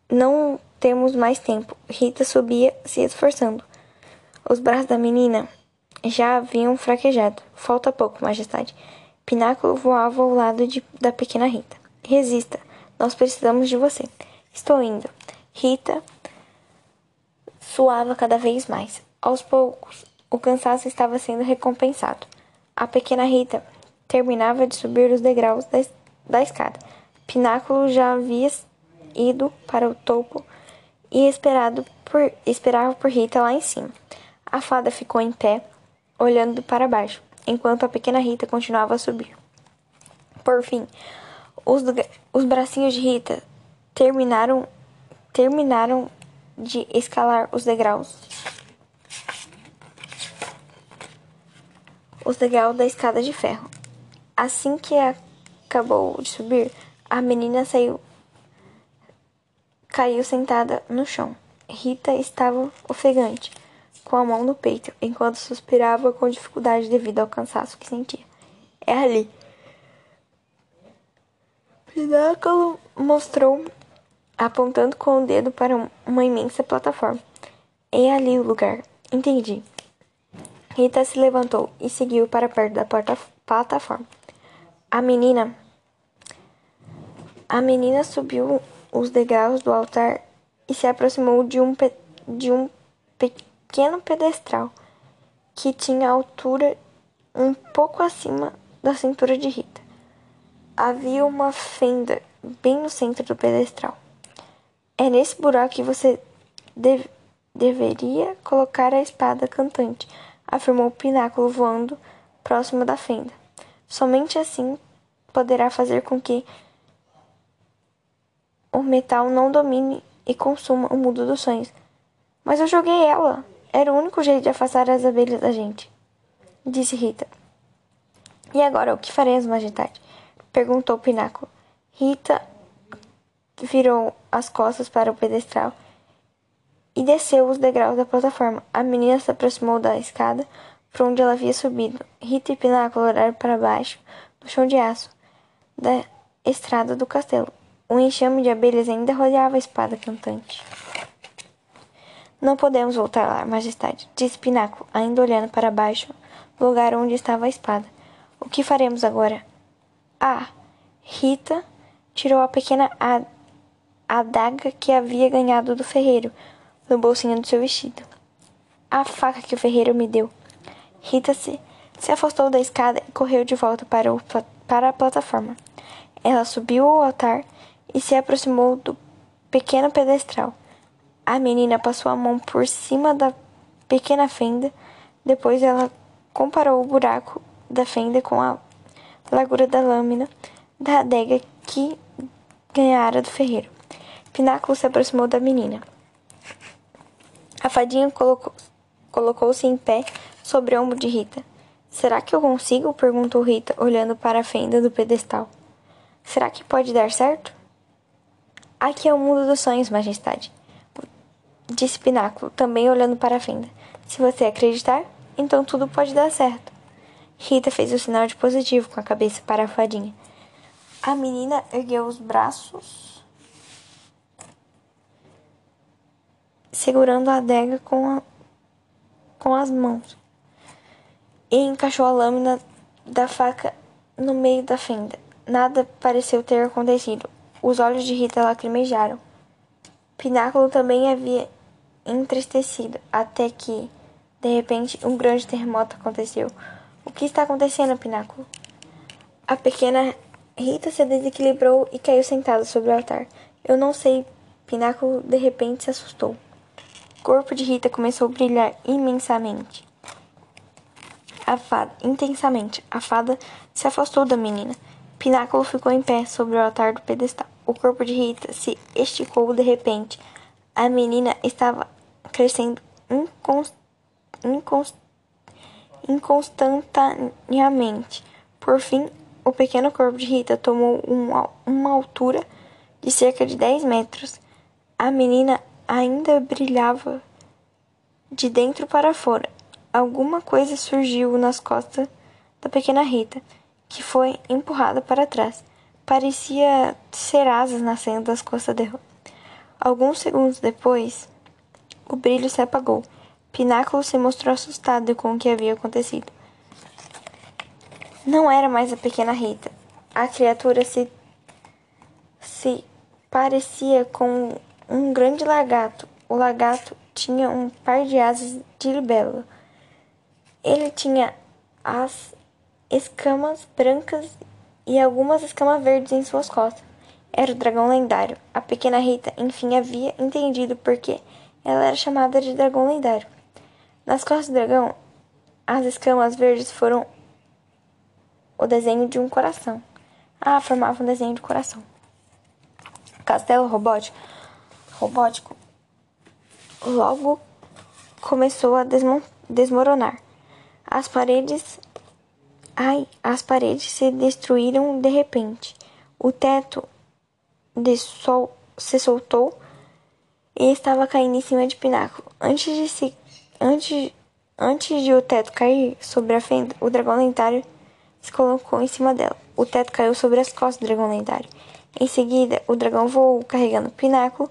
Não temos mais tempo. Rita subia, se esforçando. Os braços da menina já haviam fraquejado. Falta pouco, majestade. Pináculo voava ao lado de, da pequena Rita. Resista. Nós precisamos de você. Estou indo. Rita suava cada vez mais. Aos poucos, o cansaço estava sendo recompensado. A pequena Rita terminava de subir os degraus da, da escada. Pináculo já havia ido para o topo e esperado por, esperava por Rita lá em cima. A fada ficou em pé, olhando para baixo, enquanto a pequena Rita continuava a subir. Por fim, os, os bracinhos de Rita terminaram terminaram de escalar os degraus. Os degraus da escada de ferro. Assim que acabou de subir, a menina saiu caiu sentada no chão. Rita estava ofegante, com a mão no peito, enquanto suspirava com dificuldade devido ao cansaço que sentia. É ali. Pináculo mostrou, apontando com o dedo para uma imensa plataforma. É ali o lugar. Entendi. Rita se levantou e seguiu para perto da porta plataforma. A menina a menina subiu os degraus do altar e se aproximou de um, de um pequeno pedestral que tinha altura um pouco acima da cintura de Rita. Havia uma fenda bem no centro do pedestral. É nesse buraco que você deve, deveria colocar a espada cantante, afirmou o pináculo voando próximo da fenda. Somente assim poderá fazer com que o metal não domine e consuma o mundo dos sonhos. Mas eu joguei ela. Era o único jeito de afastar as abelhas da gente, disse Rita. E agora, o que faremos, majestade? perguntou o pináculo. Rita virou as costas para o pedestral e desceu os degraus da plataforma. A menina se aproximou da escada por onde ela havia subido. Rita e Pináculo olharam para baixo, no chão de aço da estrada do castelo. Um enxame de abelhas ainda rodeava a espada cantante. Não podemos voltar lá, majestade, disse Pináculo, ainda olhando para baixo, lugar onde estava a espada. O que faremos agora? Ah! Rita tirou a pequena adaga que havia ganhado do ferreiro no bolsinho do seu vestido. A faca que o ferreiro me deu. Rita se, se afastou da escada e correu de volta para, o, para a plataforma. Ela subiu ao altar e se aproximou do pequeno pedestral. A menina passou a mão por cima da pequena fenda, depois ela comparou o buraco da fenda com a largura da lâmina da adega que ganhara do ferreiro. Pináculo se aproximou da menina. A fadinha colocou-se colocou em pé sobre o ombro de Rita. Será que eu consigo? perguntou Rita, olhando para a fenda do pedestal. Será que pode dar certo? Aqui é o mundo dos sonhos, majestade disse Pináculo, também olhando para a fenda. Se você acreditar, então tudo pode dar certo. Rita fez o sinal de positivo com a cabeça para a fadinha. A menina ergueu os braços, segurando a adega com, a, com as mãos, e encaixou a lâmina da faca no meio da fenda. Nada pareceu ter acontecido. Os olhos de Rita lacrimejaram. Pináculo também havia entristecido, até que, de repente, um grande terremoto aconteceu. O que está acontecendo, Pináculo? A pequena Rita se desequilibrou e caiu sentada sobre o altar. Eu não sei. Pináculo de repente se assustou. O corpo de Rita começou a brilhar imensamente. A fada, intensamente. A fada se afastou da menina. Pináculo ficou em pé sobre o altar do pedestal. O corpo de Rita se esticou de repente. A menina estava crescendo inconst, inconst, inconstantaneamente. Por fim, o pequeno corpo de Rita tomou uma, uma altura de cerca de 10 metros. A menina ainda brilhava de dentro para fora. Alguma coisa surgiu nas costas da pequena Rita, que foi empurrada para trás. Parecia ser asas nascendo das costas dela. Alguns segundos depois, o brilho se apagou. Pináculo se mostrou assustado com o que havia acontecido. Não era mais a pequena Rita. A criatura se, se parecia com um grande lagarto. O lagarto tinha um par de asas de libélula. Ele tinha as escamas brancas e algumas escamas verdes em suas costas. Era o dragão lendário. A pequena Rita, enfim, havia entendido por que ela era chamada de dragão lendário. Nas costas do dragão, as escamas verdes foram o desenho de um coração. Ah, formava um desenho de coração. Castelo robótico, robótico logo começou a desmoronar. As paredes, ai, as paredes se destruíram de repente. O teto sol se soltou e estava caindo em cima de Pináculo. Antes de se antes antes de o teto cair sobre a fenda, o dragão lendário se colocou em cima dela. O teto caiu sobre as costas do dragão lendário. Em seguida, o dragão voou carregando Pináculo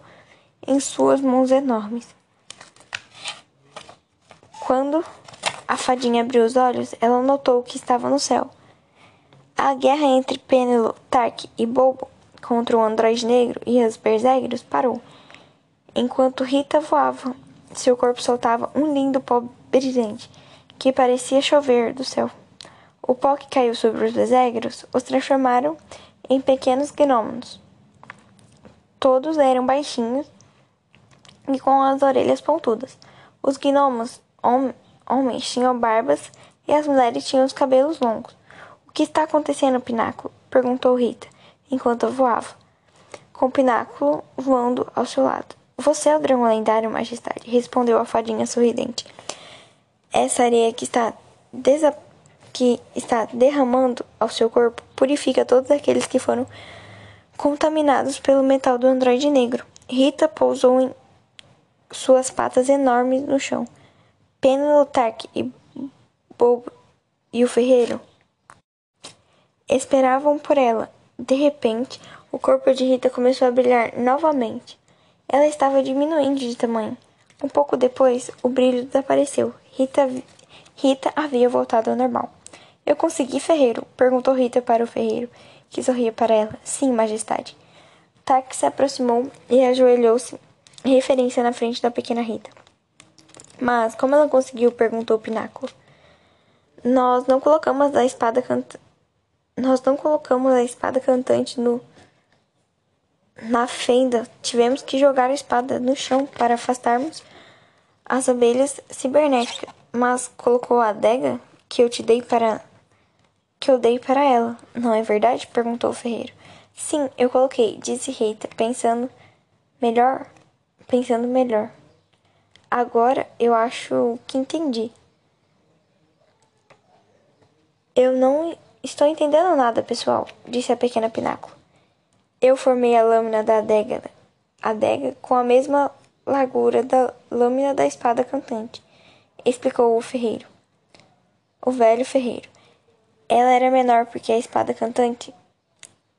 em suas mãos enormes. Quando a fadinha abriu os olhos, ela notou que estava no céu. A guerra entre Penelo, Tark e Bobo contra o androide negro e os berserkers parou. Enquanto Rita voava, seu corpo soltava um lindo pó brilhante que parecia chover do céu. O pó que caiu sobre os berserkers os transformaram em pequenos gnomos. Todos eram baixinhos e com as orelhas pontudas. Os gnomos hom homens tinham barbas e as mulheres tinham os cabelos longos. O que está acontecendo, Pináculo? perguntou Rita, enquanto voava, com o Pináculo voando ao seu lado. Você é o dragão lendário, majestade, respondeu a fadinha sorridente. Essa areia que está, que está derramando ao seu corpo purifica todos aqueles que foram contaminados pelo metal do androide negro. Rita pousou em suas patas enormes no chão. Tark e Bob e o ferreiro esperavam por ela. De repente, o corpo de Rita começou a brilhar novamente. Ela estava diminuindo de tamanho. Um pouco depois, o brilho desapareceu. Rita, Rita havia voltado ao normal. Eu consegui, ferreiro? perguntou Rita para o ferreiro, que sorria para ela. Sim, majestade. Tark se aproximou e ajoelhou-se, referência na frente da pequena Rita. Mas como ela conseguiu? perguntou o Pináculo. Nós não colocamos a espada canta... Nós não colocamos a espada cantante no na fenda. Tivemos que jogar a espada no chão para afastarmos as abelhas cibernéticas. Mas colocou a adega que eu te dei para que eu dei para ela. Não é verdade? perguntou o ferreiro. Sim, eu coloquei, disse Rita, pensando melhor, pensando melhor. Agora eu acho que entendi. Eu não estou entendendo nada, pessoal, disse a pequena Pináculo. Eu formei a lâmina da adega, adega com a mesma largura da lâmina da espada cantante, explicou o ferreiro. O velho ferreiro. Ela era menor porque a espada cantante.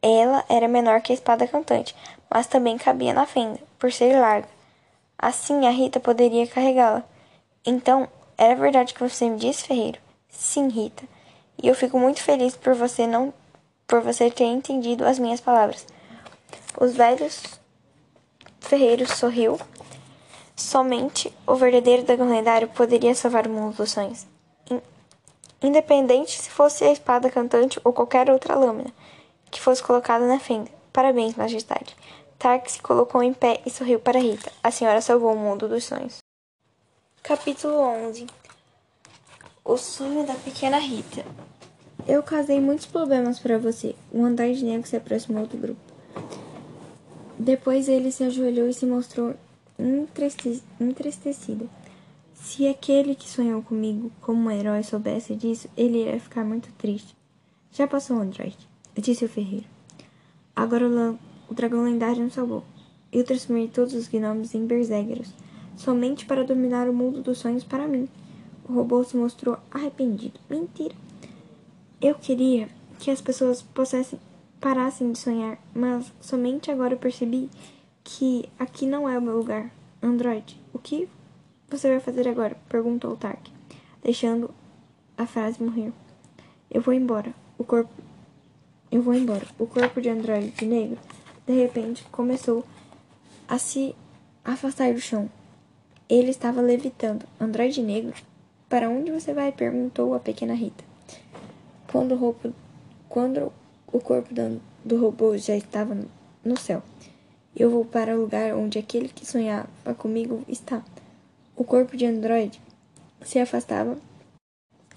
Ela era menor que a espada cantante, mas também cabia na fenda, por ser larga. Assim a Rita poderia carregá-la. Então, era verdade que você me disse, Ferreiro? Sim, Rita. E eu fico muito feliz por você não por você ter entendido as minhas palavras. Os velhos Ferreiro sorriu. Somente o verdadeiro dragão lendário poderia salvar o mundo dos sonhos. Independente se fosse a espada cantante ou qualquer outra lâmina que fosse colocada na fenda. Parabéns, majestade. Tark se colocou em pé e sorriu para Rita. A senhora salvou o mundo dos sonhos. Capítulo 11 O sonho da pequena Rita. Eu causei muitos problemas para você. O andar de negro se aproximou do grupo. Depois ele se ajoelhou e se mostrou entristecido. Se aquele que sonhou comigo como um herói soubesse disso, ele iria ficar muito triste. Já passou, Android, disse o ferreiro. Agora o dragão lendário nos salvou. Eu transformei todos os gnomos em berserkers, somente para dominar o mundo dos sonhos para mim. O robô se mostrou arrependido. Mentira. Eu queria que as pessoas possessem parassem de sonhar, mas somente agora percebi que aqui não é o meu lugar. Android, o que você vai fazer agora? perguntou Tark, deixando a frase morrer. Eu vou embora. O corpo eu vou embora. O corpo de Android negro de repente, começou a se afastar do chão. Ele estava levitando. Androide negro? Para onde você vai? perguntou a pequena Rita. Quando o, roubo, quando o corpo do robô já estava no céu. Eu vou para o lugar onde aquele que sonhava comigo está. O corpo de Android se afastava,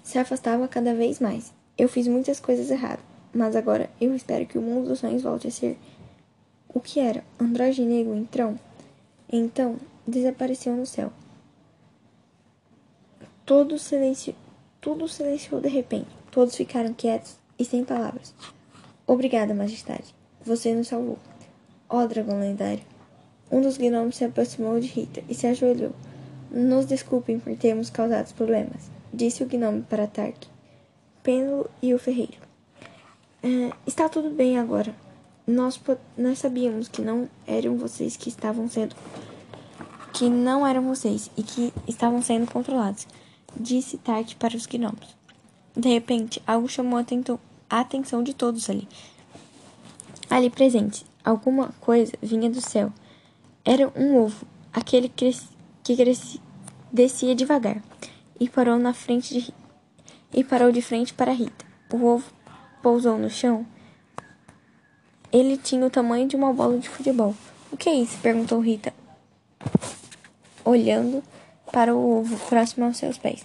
se afastava cada vez mais. Eu fiz muitas coisas erradas, mas agora eu espero que o mundo dos sonhos volte a ser o que era? Androide negro, então? Então, desapareceu no céu. Todo silencio, tudo silenciou de repente. Todos ficaram quietos e sem palavras. Obrigada, majestade. Você nos salvou. Ó oh, dragão lendário. Um dos gnomos se aproximou de Rita e se ajoelhou. Nos desculpem por termos causado problemas, disse o gnome para Tark, Pêndulo e o ferreiro. É, está tudo bem agora. Nós, nós sabíamos que não eram vocês que estavam sendo. que não eram vocês e que estavam sendo controlados. disse Tark para os gnomos. De repente, algo chamou a atenção de todos ali. Ali presente, alguma coisa vinha do céu. Era um ovo, aquele que crescia, descia devagar, e parou na frente de e parou de frente para Rita. O ovo pousou no chão. Ele tinha o tamanho de uma bola de futebol. O que é isso? perguntou Rita, olhando para o ovo próximo aos seus pés.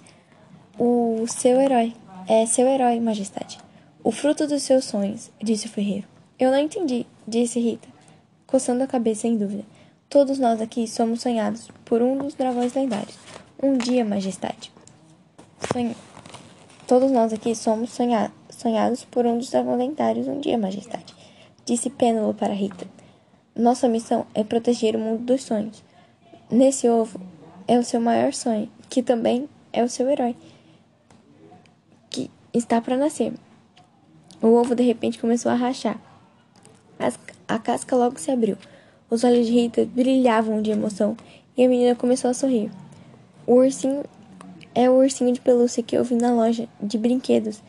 O seu herói. É seu herói, majestade. O fruto dos seus sonhos, disse o ferreiro. Eu não entendi, disse Rita, coçando a cabeça em dúvida. Todos nós aqui somos sonhados por um dos dragões lendários. Um dia, majestade. Todos nós aqui somos sonha... sonhados por um dos dragões lendários um dia, majestade. Disse Pêndulo para Rita. Nossa missão é proteger o mundo dos sonhos. Nesse ovo é o seu maior sonho, que também é o seu herói, que está para nascer. O ovo de repente começou a rachar. As, a casca logo se abriu. Os olhos de Rita brilhavam de emoção e a menina começou a sorrir. O ursinho é o ursinho de pelúcia que eu vi na loja de brinquedos.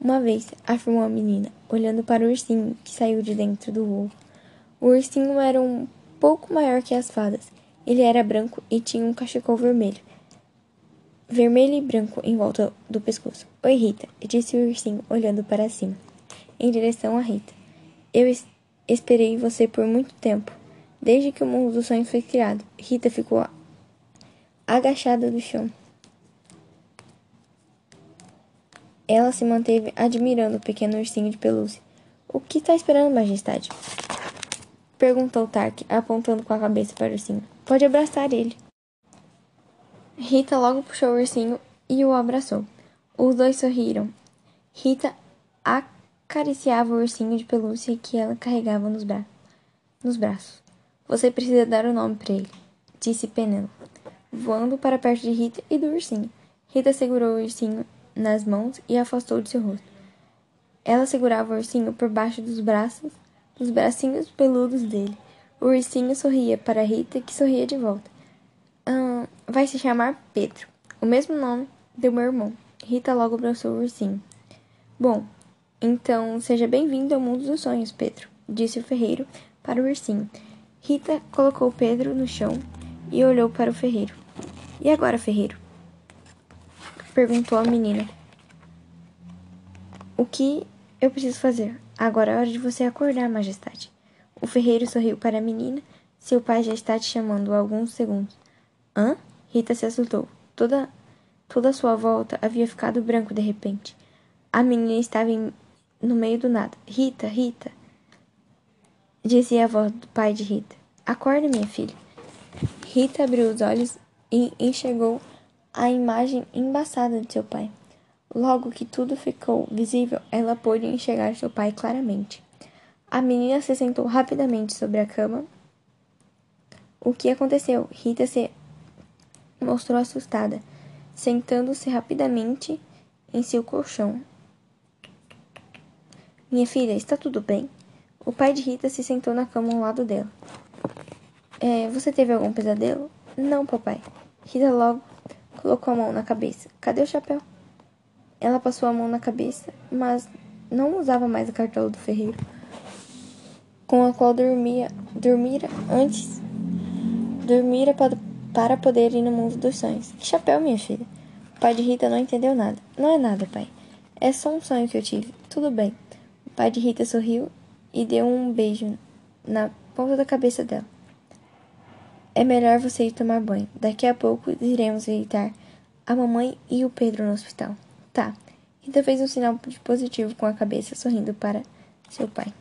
Uma vez, afirmou a menina, olhando para o ursinho que saiu de dentro do ovo. O ursinho era um pouco maior que as fadas ele era branco e tinha um cachecol vermelho. Vermelho e branco em volta do pescoço. Oi, Rita, disse o ursinho, olhando para cima, em direção a Rita. Eu es esperei você por muito tempo. Desde que o mundo dos sonhos foi criado, Rita ficou agachada no chão. Ela se manteve admirando o pequeno ursinho de pelúcia. O que está esperando, majestade? Perguntou Tark, apontando com a cabeça para o ursinho. Pode abraçar ele. Rita logo puxou o ursinho e o abraçou. Os dois sorriram. Rita acariciava o ursinho de pelúcia que ela carregava nos, bra nos braços. Você precisa dar o um nome para ele, disse Penélope, voando para perto de Rita e do ursinho. Rita segurou o ursinho nas mãos e afastou de seu rosto. Ela segurava o ursinho por baixo dos braços, dos bracinhos peludos dele. O ursinho sorria para Rita, que sorria de volta. Hum, vai se chamar Pedro, o mesmo nome do meu irmão. Rita logo abraçou o ursinho. Bom, então seja bem-vindo ao mundo dos sonhos, Pedro, disse o ferreiro para o ursinho. Rita colocou Pedro no chão e olhou para o ferreiro. E agora, ferreiro? Perguntou a menina. O que eu preciso fazer? Agora é hora de você acordar, majestade. O ferreiro sorriu para a menina. Seu pai já está te chamando há alguns segundos. Hã? Rita se assustou. Toda, toda a sua volta havia ficado branco de repente. A menina estava em, no meio do nada. Rita, Rita, dizia a voz do pai de Rita. Acorda, minha filha. Rita abriu os olhos e enxergou a imagem embaçada de seu pai. Logo que tudo ficou visível, ela pôde enxergar seu pai claramente. A menina se sentou rapidamente sobre a cama. O que aconteceu? Rita se mostrou assustada, sentando-se rapidamente em seu colchão. Minha filha, está tudo bem? O pai de Rita se sentou na cama ao lado dela. É, você teve algum pesadelo? Não, papai. Rita logo colocou a mão na cabeça. Cadê o chapéu? Ela passou a mão na cabeça, mas não usava mais a cartola do ferreiro com a qual dormia, dormira antes, dormira para, para poder ir no mundo dos sonhos. Que chapéu, minha filha? O pai de Rita não entendeu nada. Não é nada, pai. É só um sonho que eu tive. Tudo bem. O pai de Rita sorriu e deu um beijo na ponta da cabeça dela. É melhor você ir tomar banho. Daqui a pouco iremos visitar a mamãe e o Pedro no hospital. Tá. Rita fez um sinal positivo com a cabeça, sorrindo para seu pai.